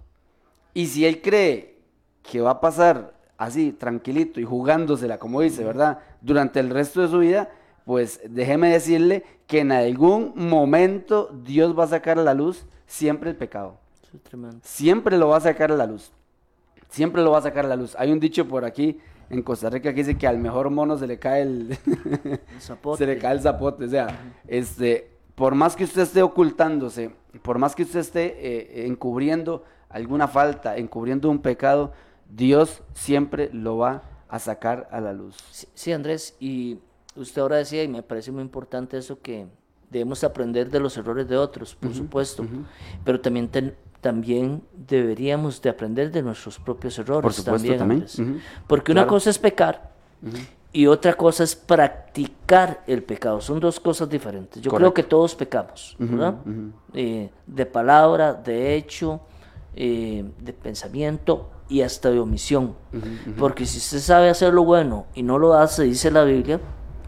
Y si él cree que va a pasar así, tranquilito y jugándosela, como dice, ¿verdad? Durante el resto de su vida, pues déjeme decirle que en algún momento Dios va a sacar a la luz siempre el pecado. Siempre lo va a sacar a la luz. Siempre lo va a sacar a la luz. Hay un dicho por aquí en Costa Rica que dice que al mejor mono se le cae el, El zapote. se le cae el zapote. O sea, este, por más que usted esté ocultándose, por más que usted esté eh, encubriendo alguna falta, encubriendo un pecado, Dios siempre lo va a sacar a la luz. Sí, sí, Andrés, y usted ahora decía, y me parece muy importante eso que debemos aprender de los errores de otros, por supuesto, pero también, ten- también deberíamos de aprender de nuestros propios errores Por supuesto, también, Porque una cosa es pecar y otra cosa es practicar el pecado, son dos cosas diferentes. Yo creo que todos pecamos, ¿verdad? Eh, de palabra, de hecho, eh, de pensamiento y hasta de omisión. Porque si usted sabe hacer lo bueno y no lo hace, dice la Biblia,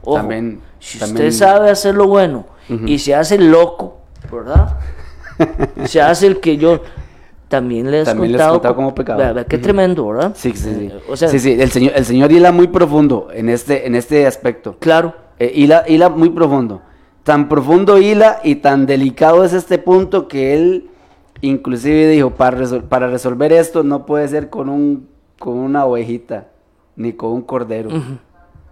ojo, También- si también- usted sabe hacer lo bueno y se hace loco, ¿verdad? se hace el que yo también le he También contado, contado co- como pecado. qué tremendo, ¿verdad? Sí, sí, sí. O sea, sí, sí, el señor, el señor hila muy profundo en este, en este aspecto. claro, Eh, hila, hila muy profundo. Tan profundo hila y tan delicado es este punto que él Inclusive dijo, para, resol- para resolver esto no puede ser con, un, con una ovejita, ni con un cordero.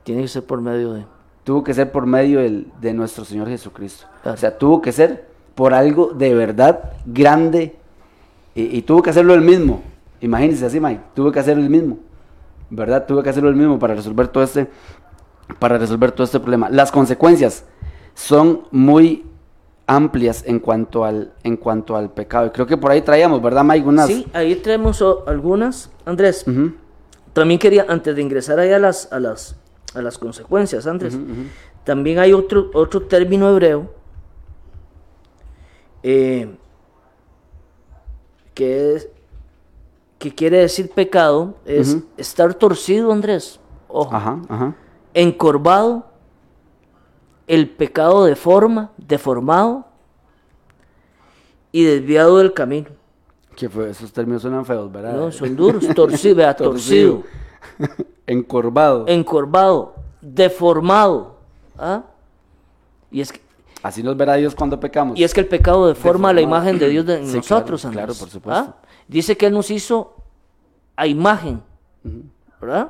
Tiene que ser por medio de... Tuvo que ser por medio del- de nuestro Señor Jesucristo. Claro. O sea, tuvo que ser por algo de verdad grande y, y tuvo que hacerlo él mismo. Imagínense así, Mike. Tuvo que hacerlo él mismo. ¿Verdad? Tuvo que hacerlo él mismo para resolver todo este, para resolver todo este problema. Las consecuencias son muy amplias en cuanto al, en cuanto al pecado. Y creo que por ahí traíamos, ¿verdad, Mike? Unas... Sí, ahí tenemos o- algunas. Andrés, también quería, antes de ingresar ahí a las, a las, a las consecuencias, Andrés, también hay otro, otro término hebreo eh, que, es, que quiere decir pecado, es estar torcido, Andrés. Ojo, Ajá, ajá. encorvado, el pecado de forma, deformado y desviado del camino. Que fue, esos términos suenan feos, ¿verdad? No, son duros, torcido, vea, torcido, Encorvado. encorvado, deformado. ¿ah? Y es que, Así nos verá Dios cuando pecamos. y es que el pecado deforma la Deformado. imagen de Dios en Sí, nosotros, claro, Andrés, claro, por supuesto. ¿ah? Dice que Él nos hizo a imagen, ¿verdad?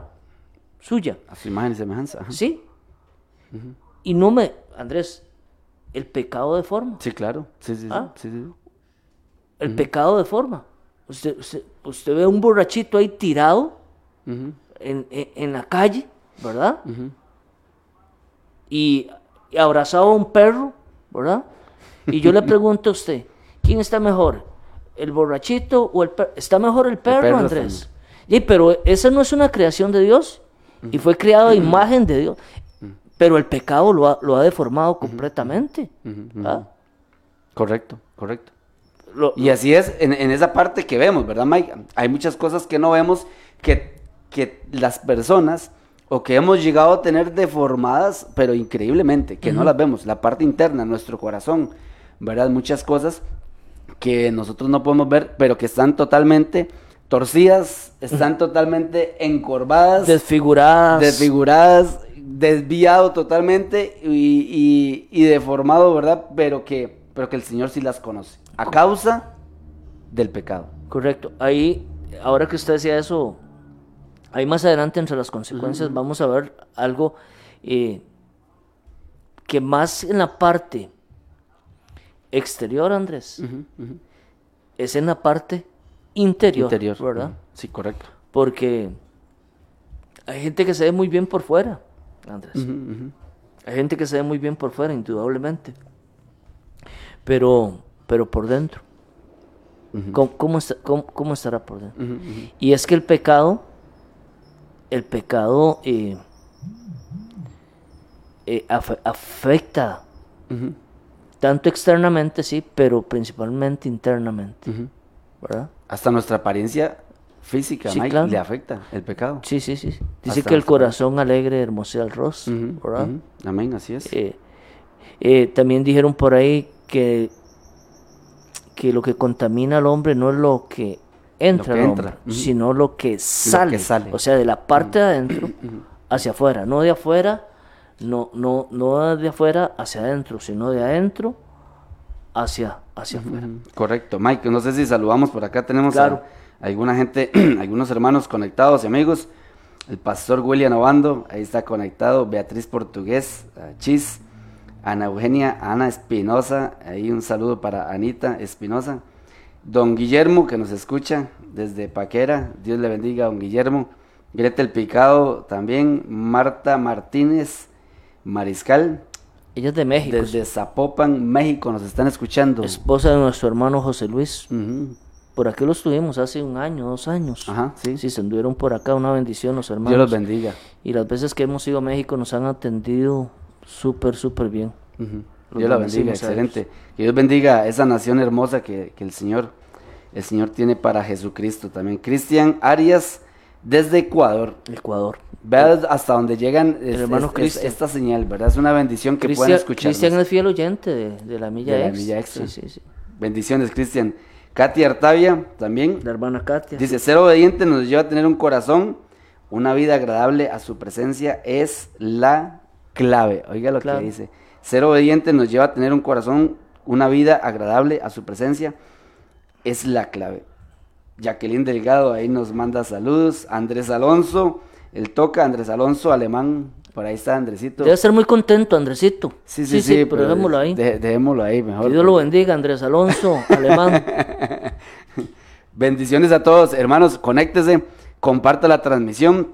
Suya, A su imagen y semejanza. ajá. ¿sí? Y no me, Andrés, el pecado deforma. Sí, claro. Sí, sí, sí, Ah. sí, sí. El pecado deforma. Usted, usted, usted ve un borrachito ahí tirado en, en- en la calle, ¿verdad? y, y abrazado a un perro, ¿verdad? Y yo le pregunto a usted, ¿quién está mejor? ¿El borrachito o el perro? Está mejor el perro, perro Andrés. Y, pero esa no es una creación de Dios y fue creado a imagen de Dios. Pero el pecado lo ha, lo ha deformado completamente. ¿ah? Correcto, correcto. Lo- Y así es en, en esa parte que vemos, ¿verdad, Mike? Hay muchas cosas que no vemos que, que las personas o que hemos llegado a tener deformadas, pero increíblemente, que no las vemos. La parte interna, nuestro corazón, ¿verdad? Muchas cosas que nosotros no podemos ver, pero que están totalmente torcidas, están totalmente encorvadas, desfiguradas. desfiguradas, desviado totalmente y, y- y deformado, ¿verdad? Pero que, pero que el Señor sí las conoce. A causa del pecado. Correcto. Ahí, ahora que usted decía eso, ahí más adelante entre las consecuencias vamos a ver algo eh, que más en la parte exterior, Andrés, es en la parte interior, Interior. ¿verdad? Sí, correcto. Porque hay gente que se ve muy bien por fuera, Andrés. Hay gente que se ve muy bien por fuera, indudablemente. Pero, pero por dentro. ¿Cómo, cómo está- cómo- cómo estará por dentro? Y es que el pecado, el pecado eh, eh, afe- afecta tanto externamente, sí, pero principalmente internamente. ¿verdad? Hasta nuestra apariencia física, Sí, Mike, claro. le afecta el pecado. Sí, sí, sí. Dice Hasta que el corazón alegre hermosea el rostro, ¿verdad? Amén, así es. Eh, eh, también dijeron por ahí que, que lo que contamina al hombre no es lo que entra que al entra, hombre, sino lo que sale, sale. O sea, de la parte de adentro hacia afuera, no de afuera, no, no, no de afuera hacia adentro, sino de adentro hacia, hacia afuera. Correcto. Mike, no sé si saludamos por acá. Tenemos Claro. a alguna gente, algunos hermanos conectados y amigos. El pastor William Obando, ahí está conectado. Beatriz Portugués, a Chis, Ana Eugenia, Ana Espinosa. Ahí un saludo para Anita Espinosa. Don Guillermo, que nos escucha desde Paquera. Dios le bendiga, don Guillermo. Gretel Picado también. Marta Martínez Mariscal. Ella es de México, Desde Zapopan, México, nos están escuchando. esposa de nuestro hermano José Luis. Por aquí lo estuvimos hace un año, dos años. Ajá, sí. Sí, se anduvieron por acá, una bendición los hermanos. Dios los bendiga. Y las veces que hemos ido a México nos han atendido súper, súper bien. Los Dios la bendiga, excelente. Que Dios bendiga esa nación hermosa que, que el Señor, el Señor tiene para Jesucristo también. Cristian Arias, desde Ecuador. Ecuador. Vea hasta donde llegan es- hermano es- es- Cristian. esta señal, ¿verdad? Es una bendición que puedan escuchar. Cristian es fiel oyente de, de la Milla De la Extra. Milla Extra. Sí, sí, sí. Bendiciones, Cristian. Katy Artavia, también. La hermana Katia. Dice, ser obediente nos lleva a tener un corazón, una vida agradable a su presencia es la clave. Oiga lo Clave. que dice. Ser obediente nos lleva a tener un corazón, una vida agradable a su presencia es la clave. Jacqueline Delgado ahí nos manda saludos. Andrés Alonso, el toca, Andrés Alonso, alemán. Por ahí está Andresito. Debe ser muy contento, Andresito. Sí, sí, sí. pero dejémoslo ahí. de- dejémoslo ahí mejor. Que Dios lo bendiga, Andrés Alonso, alemán. Bendiciones a todos, hermanos. Conéctese, comparta la transmisión,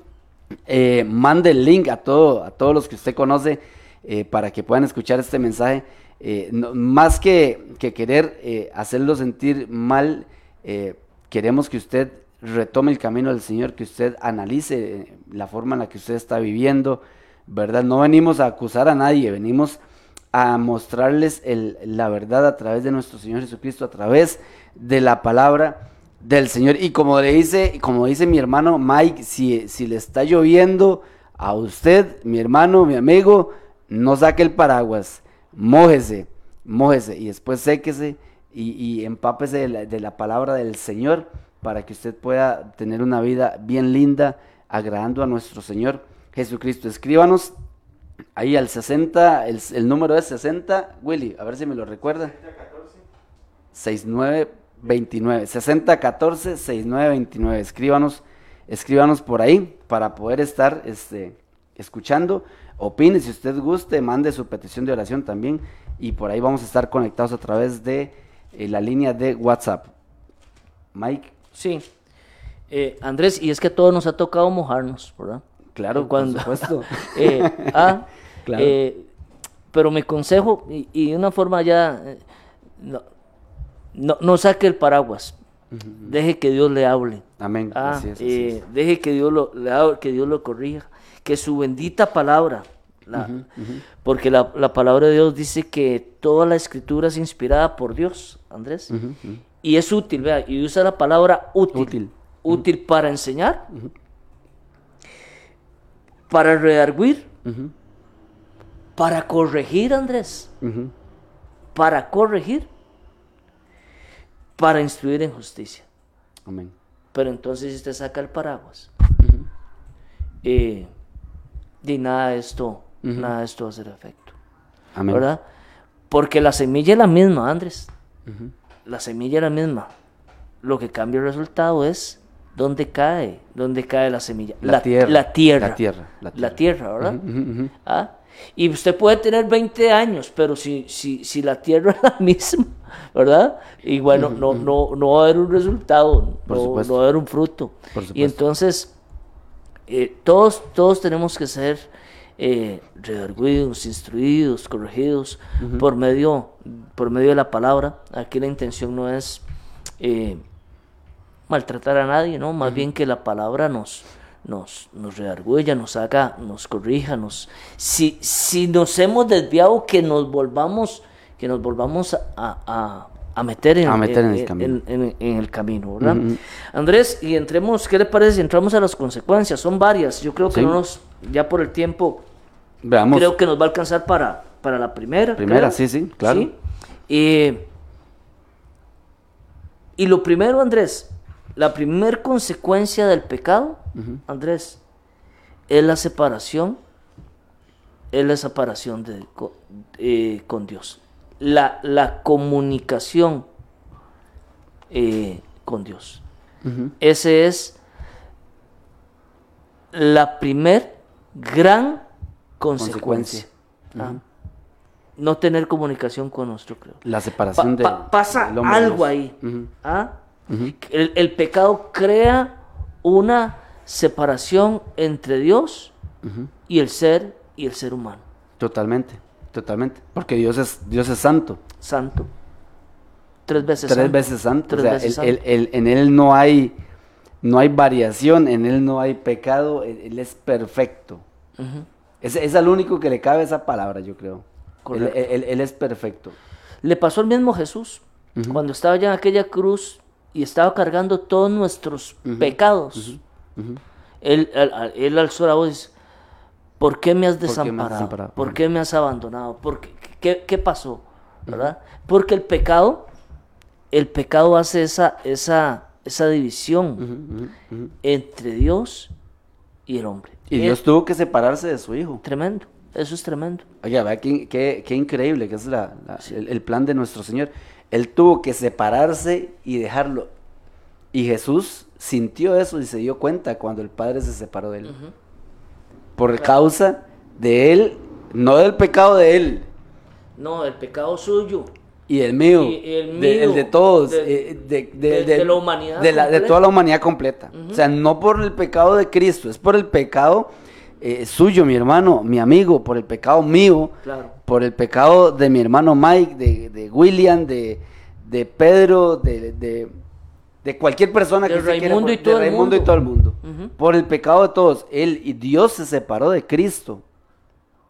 eh, mande el link a, todo, a todos los que usted conoce eh, para que puedan escuchar este mensaje. Eh, más que, que querer eh, hacerlo sentir mal, eh, queremos que usted retome el camino del Señor, que usted analice la forma en la que usted está viviendo, ¿verdad? No venimos a acusar a nadie, venimos a mostrarles la verdad a través de nuestro Señor Jesucristo, a través de la palabra del Señor. Y como le dice, como dice mi hermano Mike, si, si le está lloviendo a usted, mi hermano, mi amigo, no saque el paraguas, mójese, mójese y después séquese y, y empápese de la, de la palabra del Señor para que usted pueda tener una vida bien linda, agradando a nuestro Señor Jesucristo. Escríbanos ahí al 60, el, el número es 60, Willy, a ver si me lo recuerda. 6929, 6014 6929. Escríbanos, escríbanos por ahí para poder estar este, escuchando. Opine si usted guste, mande su petición de oración también y por ahí vamos a estar conectados a través de eh, la línea de WhatsApp. Mike, Sí. Eh, Andrés, y es que a todos nos ha tocado mojarnos, ¿verdad? claro, Cuando- por supuesto. Eh, ah, Claro. eh, pero mi consejo, y, y de una forma ya, no, no, no saque el paraguas, deje que Dios le hable. Amén. Ah, así es, así es. deje que Dios lo le hable, que Dios lo corrija, que su bendita palabra, la- porque la, la palabra de Dios dice que toda la escritura es inspirada por Dios, Andrés, y es útil, vea, y usa la palabra útil, Útil. útil para enseñar, para redarguir, para corregir, Andrés, para corregir, para instruir en justicia. Amén. Pero entonces si usted saca el paraguas, eh, y nada de esto, nada de esto va a hacer efecto, Amén. ¿verdad? Porque la semilla es la misma, Andrés. La semilla es la misma. Lo que cambia el resultado es dónde cae, dónde cae la semilla. La tierra, La tierra. la tierra, la La tierra. ¿verdad? ¿Ah? Y usted puede tener 20 años, pero si, si, si la tierra es la misma, ¿verdad? Y bueno, no, no, no va a haber un resultado, no, no va a haber un fruto. Por Y entonces, eh, todos, todos tenemos que ser eh, redarguidos, instruidos, corregidos por, medio, por medio de la palabra. Aquí la intención no es eh, maltratar a nadie, ¿no? Más bien que la palabra nos, nos, nos redarguya, nos haga, nos corrija, nos... Si, si nos hemos desviado, que nos volvamos, que nos volvamos a, a- a meter en, A meter en el camino. en- en- en el camino, ¿verdad? Andrés, y entremos, ¿qué le parece si entramos a las consecuencias? Son varias, yo creo que Sí. no nos, ya por el tiempo, Veamos. creo que nos va a alcanzar para, para la primera. Primera, creo. sí, sí, claro. Eh, y lo primero, Andrés, la primera consecuencia del pecado, Andrés, es la separación, es la separación de, eh, con Dios. La, la comunicación eh, con Dios. Ujú. Ese es la primer gran consecuencia. Consecuencia. Ah. No tener comunicación con nuestro creador. La separación Pa- de. pa- pasa del algo ahí. ¿ah? el, el pecado crea una separación entre Dios y el ser y el ser humano. Totalmente, totalmente. Porque Dios es, Dios es santo. Santo. Tres veces Tres santo. veces santo. Tres o sea, veces él- santo. él- en Él no hay, no hay variación, en Él no hay pecado, Él, él es perfecto. Es, es al único que le cabe esa palabra, yo creo. Él, Correcto. es perfecto. Le pasó al mismo Jesús cuando estaba ya en aquella cruz y estaba cargando todos nuestros pecados. Él, él, él alzó la voz y dice, ¿por qué me has qué me has desamparado? ¿Por qué me has abandonado? ¿Por qué, qué, qué pasó? ¿Verdad? Porque el pecado, el pecado hace esa, esa, esa división entre Dios y el hombre. Y Dios tuvo que separarse de su hijo. tremendo. Eso es tremendo. Oiga, vea qué, qué- qué increíble que es la- la- el, el plan de nuestro Señor. Él tuvo que separarse y dejarlo. Y Jesús sintió eso y se dio cuenta cuando el Padre se separó de él. Por causa de él, no del pecado de él No, el pecado suyo. y el mío, Y- el de, el mío, de todos, de- eh, de, de- de la humanidad de, la- de completa. toda la humanidad completa. O sea, no por el pecado de Cristo, es por el pecado eh, suyo, mi hermano, mi amigo, por el pecado mío, Claro. por el pecado de mi hermano Mike, de, de William, de, de Pedro, de, de, cualquier persona De que se quiera Raimundo por- y todo de el Raimundo y mundo. todo el mundo. Ujú. Por el pecado de todos. Él y Dios se separó de Cristo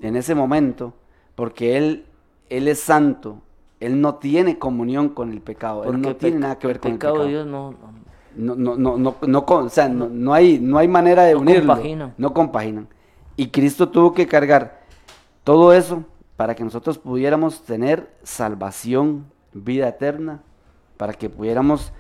en ese momento porque él, él es santo. Él no tiene comunión con el pecado. él no el tiene nada que ver el con el pecado pecado. de Dios no, no. No, no, no, no, o sea, no, no hay, no hay manera de No unirlo. compaginan. No compaginan. Y Cristo tuvo que cargar todo eso para que nosotros pudiéramos tener salvación, vida eterna, para que pudiéramos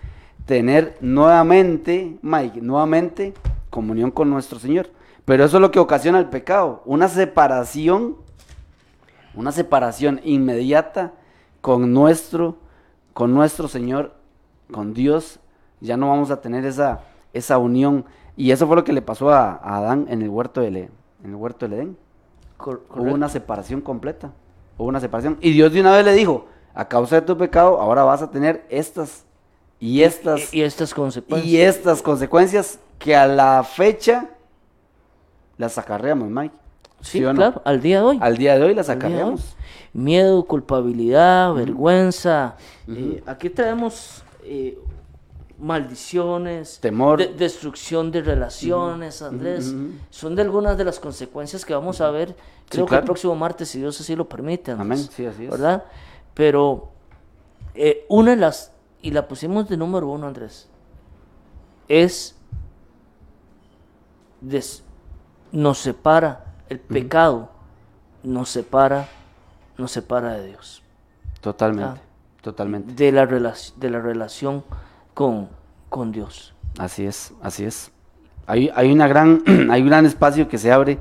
tener nuevamente, Mike, nuevamente comunión con nuestro Señor. Pero eso es lo que ocasiona el pecado, una separación, una separación inmediata con nuestro, con nuestro Señor, con Dios. Ya no vamos a tener esa, esa unión. Y eso fue lo que le pasó a, a Adán en el huerto del, E- en el huerto del Edén. Cor- Hubo una separación completa. Hubo una separación. Y Dios de una vez le dijo, a causa de tu pecado, ahora vas a tener estas y estas y, y estas consecuencias. y estas consecuencias que a la fecha las acarreamos, Mike. sí, o no? claro, al día de hoy. Al día de hoy las hoy. acarreamos. Miedo, culpabilidad, vergüenza. Eh, aquí traemos eh, maldiciones, Temor. de- destrucción de relaciones, Andrés. Son de algunas de las consecuencias que vamos a ver, creo que claro. el próximo martes, si Dios así lo permite. Andrés, Amén, sí, así es. ¿Verdad? Pero eh, una de las, y la pusimos de número uno, Andrés, es des- nos separa, el pecado nos separa, nos separa de Dios, Totalmente. Ah. Totalmente. de la, de la relación con, con Dios. Así es, así es. Hay, hay, una gran, hay un gran espacio que se abre,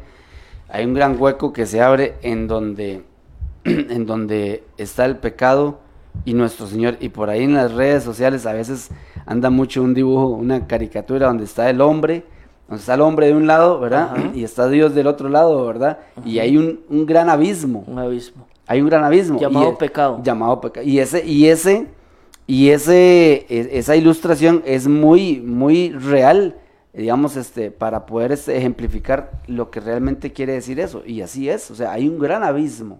hay un gran hueco que se abre en donde, en donde está el pecado y nuestro Señor. Y por ahí en las redes sociales a veces anda mucho un dibujo, una caricatura donde está el hombre, donde está el hombre de un lado, ¿verdad? Ajá. Y está Dios del otro lado, ¿verdad? Y hay un, un gran abismo. Un abismo. Hay un gran abismo. Llamado Y- pecado. Llamado pecado. Y ese, y ese, y ese, e- esa ilustración es muy, muy real, digamos, este, para poder este, ejemplificar lo que realmente quiere decir eso. Y así es. O sea, hay un gran abismo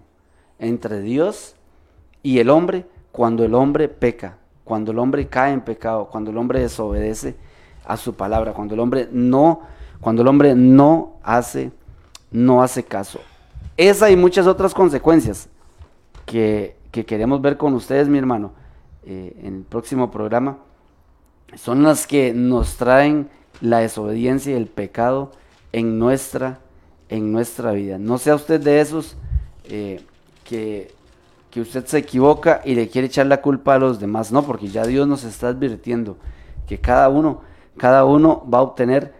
entre Dios y el hombre cuando el hombre peca, cuando el hombre cae en pecado, cuando el hombre desobedece a su palabra, cuando el hombre no, cuando el hombre no hace, no hace caso. Esa y muchas otras consecuencias que, que queremos ver con ustedes, mi hermano, eh, en el próximo programa, son las que nos traen la desobediencia y el pecado en nuestra, en nuestra vida. No sea usted de esos eh, que, que usted se equivoca y le quiere echar la culpa a los demás, no, porque ya Dios nos está advirtiendo que cada uno, cada uno va a obtener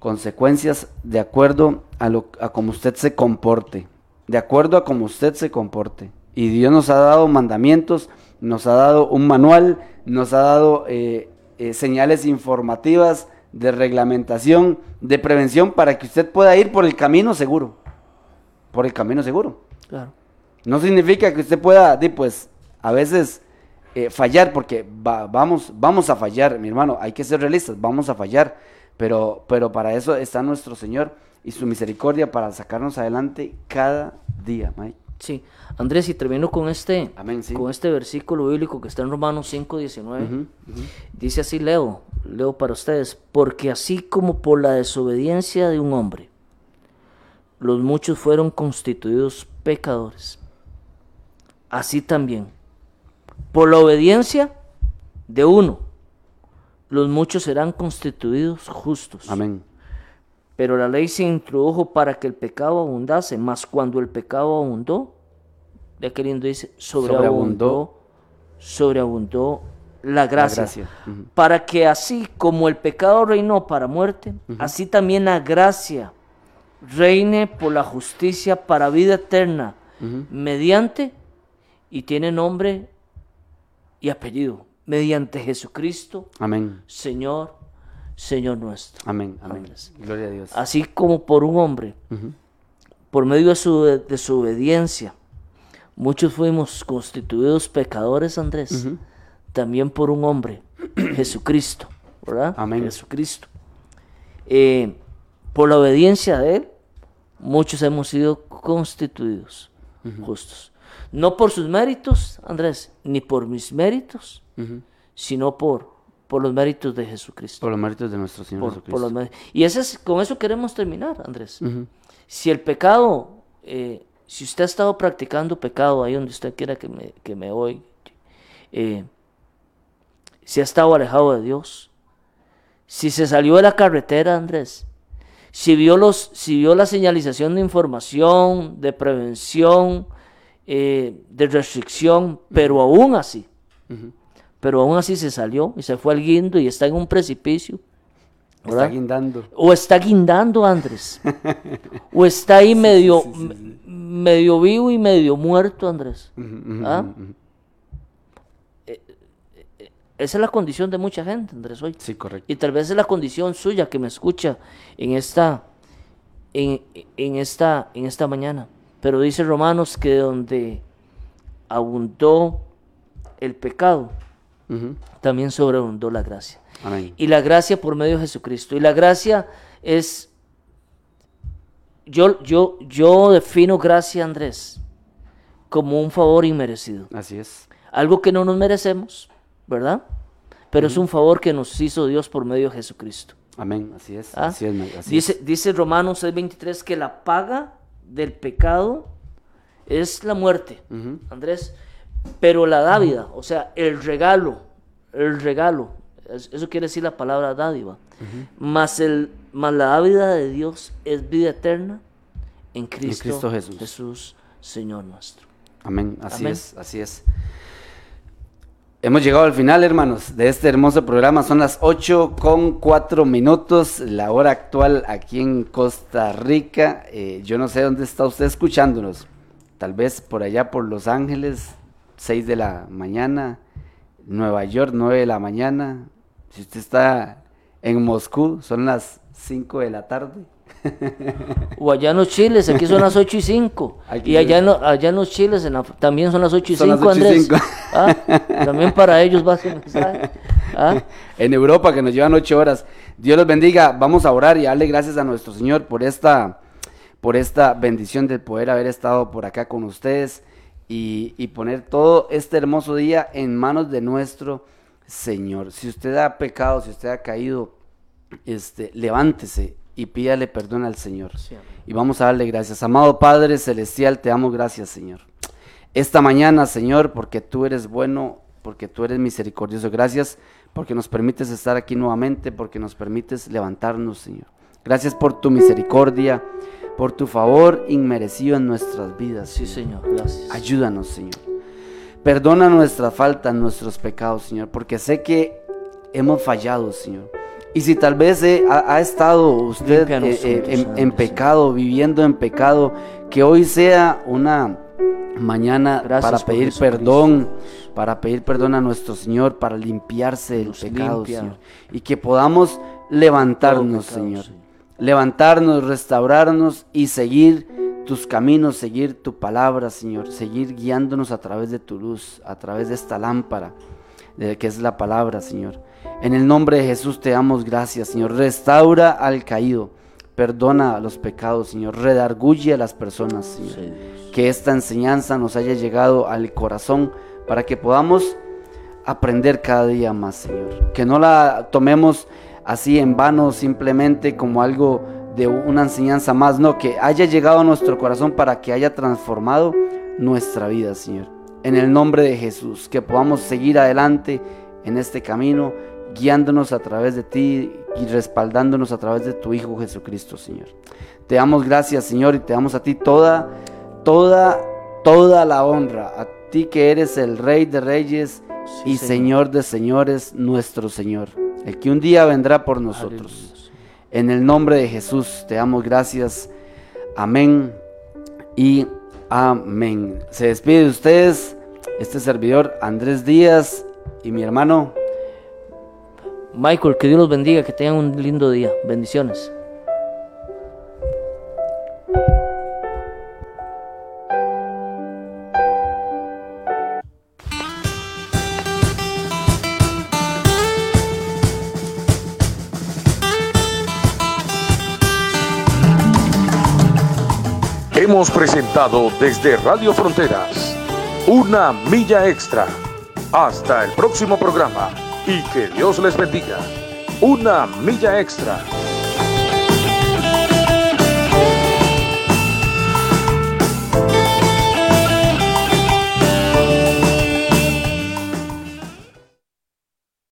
consecuencias de acuerdo a lo a como usted se comporte, de acuerdo a como usted se comporte. Y Dios nos ha dado mandamientos, nos ha dado un manual, nos ha dado eh, eh, señales informativas de reglamentación, de prevención para que usted pueda ir por el camino seguro, por el camino seguro. Claro. No significa que usted pueda, pues, a veces eh, fallar, porque va- vamos, vamos a fallar, mi hermano, hay que ser realistas, vamos a fallar, pero, pero para eso está nuestro Señor y su misericordia para sacarnos adelante cada día, Mike. Sí. Andrés, y termino con este, Amén, sí. con este versículo bíblico que está en Romanos 5, 19. Ujú, ujú. Dice así, leo, leo para ustedes, porque así como por la desobediencia de un hombre, los muchos fueron constituidos pecadores, así también, por la obediencia de uno, los muchos serán constituidos justos. Amén. Pero la ley se introdujo para que el pecado abundase, mas cuando el pecado abundó, de qué lindo dice, sobreabundó, sobreabundó la gracia. gracia, ujú. Para que así como el pecado reinó para muerte, así también la gracia reine por la justicia para vida eterna, mediante, y tiene nombre y apellido, mediante Jesucristo, Amén. Señor, Señor nuestro. Amén. Amén. Gloria a Dios. Así como por un hombre, por medio de su de su obediencia, muchos fuimos constituidos pecadores, Andrés, también por un hombre, Jesucristo, ¿verdad? Amén. Jesucristo. Eh, por la obediencia de Él, muchos hemos sido constituidos justos. No por sus méritos, Andrés, ni por mis méritos, sino por, por los méritos de Jesucristo. Por los méritos de nuestro Señor Por- Jesucristo. por los méritos. y ese es- con eso queremos terminar, Andrés. Si el pecado, eh, si usted ha estado practicando pecado ahí donde usted quiera que me, que me oiga, eh, si ha estado alejado de Dios, si se salió de la carretera, Andrés, si vio, los, si vio la señalización de información, de prevención, eh, de restricción, pero aún así, pero aún así se salió y se fue al guindo y está en un precipicio. Está ¿verdad? guindando. O está guindando, Andrés. o está ahí medio, medio vivo y medio muerto, Andrés. ¿Ah? Eh, eh, Esa es la condición de mucha gente, Andrés, hoy. Sí, correcto. Y tal vez es la condición suya que me escucha en esta, en, en esta, en esta mañana. Pero dice Romanos que donde abundó el pecado, también sobreabundó la gracia. Amén. Y la gracia por medio de Jesucristo. Y la gracia es, yo, yo, yo defino gracia, Andrés, como un favor inmerecido. Así es. Algo que no nos merecemos, ¿verdad? Pero es un favor que nos hizo Dios por medio de Jesucristo. Amén. Así es. ¿ah? Así es. Así dice, es. dice Romanos 6:23 que la paga del pecado es la muerte. Andrés. Pero la dávida, o sea, el regalo, el regalo, es- eso quiere decir la palabra dádiva, más, el, más la dávida de Dios es vida eterna en Cristo, Cristo Jesús. Jesús, Señor nuestro. Amén, así Amén. es, así es. Hemos llegado al final, hermanos, de este hermoso programa. Son las 8 con 4 minutos, la hora actual aquí en Costa Rica. Eh, yo no sé dónde está usted escuchándonos. Tal vez por allá por Los Ángeles, 6 de la mañana. Nueva York, 9 de la mañana. Si usted está en Moscú, son las 5 de la tarde. O allá en los chiles, aquí son las 8 y 5. Aquí Y allá en, lo- allá en los chiles en la- también son las 8 y Son las 5, 8 y Andrés. 5. Ah, También para ellos va ese mensaje. Ah, en Europa que nos llevan ocho horas. Dios los bendiga. Vamos a orar y darle gracias a nuestro Señor por esta, por esta bendición de poder haber estado por acá con ustedes y, y poner todo este hermoso día en manos de nuestro Señor. Si usted ha pecado, si usted ha caído, este, levántese y pídale perdón al Señor. Sí. Y vamos a darle gracias. Amado Padre Celestial, te damos gracias, Señor. Esta mañana, Señor, porque tú eres bueno, porque tú eres misericordioso. Gracias porque nos permites estar aquí nuevamente, porque nos permites levantarnos, Señor. Gracias por tu misericordia, por tu favor inmerecido en nuestras vidas. sí, Señor, gracias. Ayúdanos, Señor. Perdona nuestras faltas, nuestros pecados, Señor, porque sé que hemos fallado, Señor. Y si tal vez eh, ha, ha estado usted eh, eh, en, pecado, viviendo en pecado, que hoy sea una mañana Gracias para pedir perdón, para pedir perdón a nuestro Señor, para limpiarse del pecado, limpia. Señor. Y que podamos levantarnos, pecado, Señor Señor. levantarnos, restaurarnos y seguir tus caminos, seguir tu palabra, Señor, seguir guiándonos a través de tu luz, a través de esta lámpara, de que es la palabra, Señor. En el nombre de Jesús te damos gracias, Señor. Restaura al caído, perdona los pecados, Señor. Redarguye a las personas, Señor. Sí. Que esta enseñanza nos haya llegado al corazón para que podamos aprender cada día más, Señor. Que no la tomemos así en vano, simplemente como algo de una enseñanza más, no, que haya llegado a nuestro corazón para que haya transformado nuestra vida, Señor. En el nombre de Jesús, que podamos seguir adelante en este camino, guiándonos a través de ti y respaldándonos a través de tu Hijo Jesucristo, Señor. Te damos gracias, Señor, y te damos a ti toda, toda, toda la honra, a ti que eres el Rey de Reyes Sí, y Señor de señores, nuestro Señor, el que un día vendrá por nosotros. Aleluya. En el nombre de Jesús te damos gracias Amén y amén. Se despide de ustedes este servidor Andrés Díaz y mi hermano Michael, que Dios los bendiga, que tengan un lindo día. Bendiciones. Hemos presentado desde Radio Fronteras una milla extra. Hasta el próximo programa y que Dios les bendiga. Una milla extra.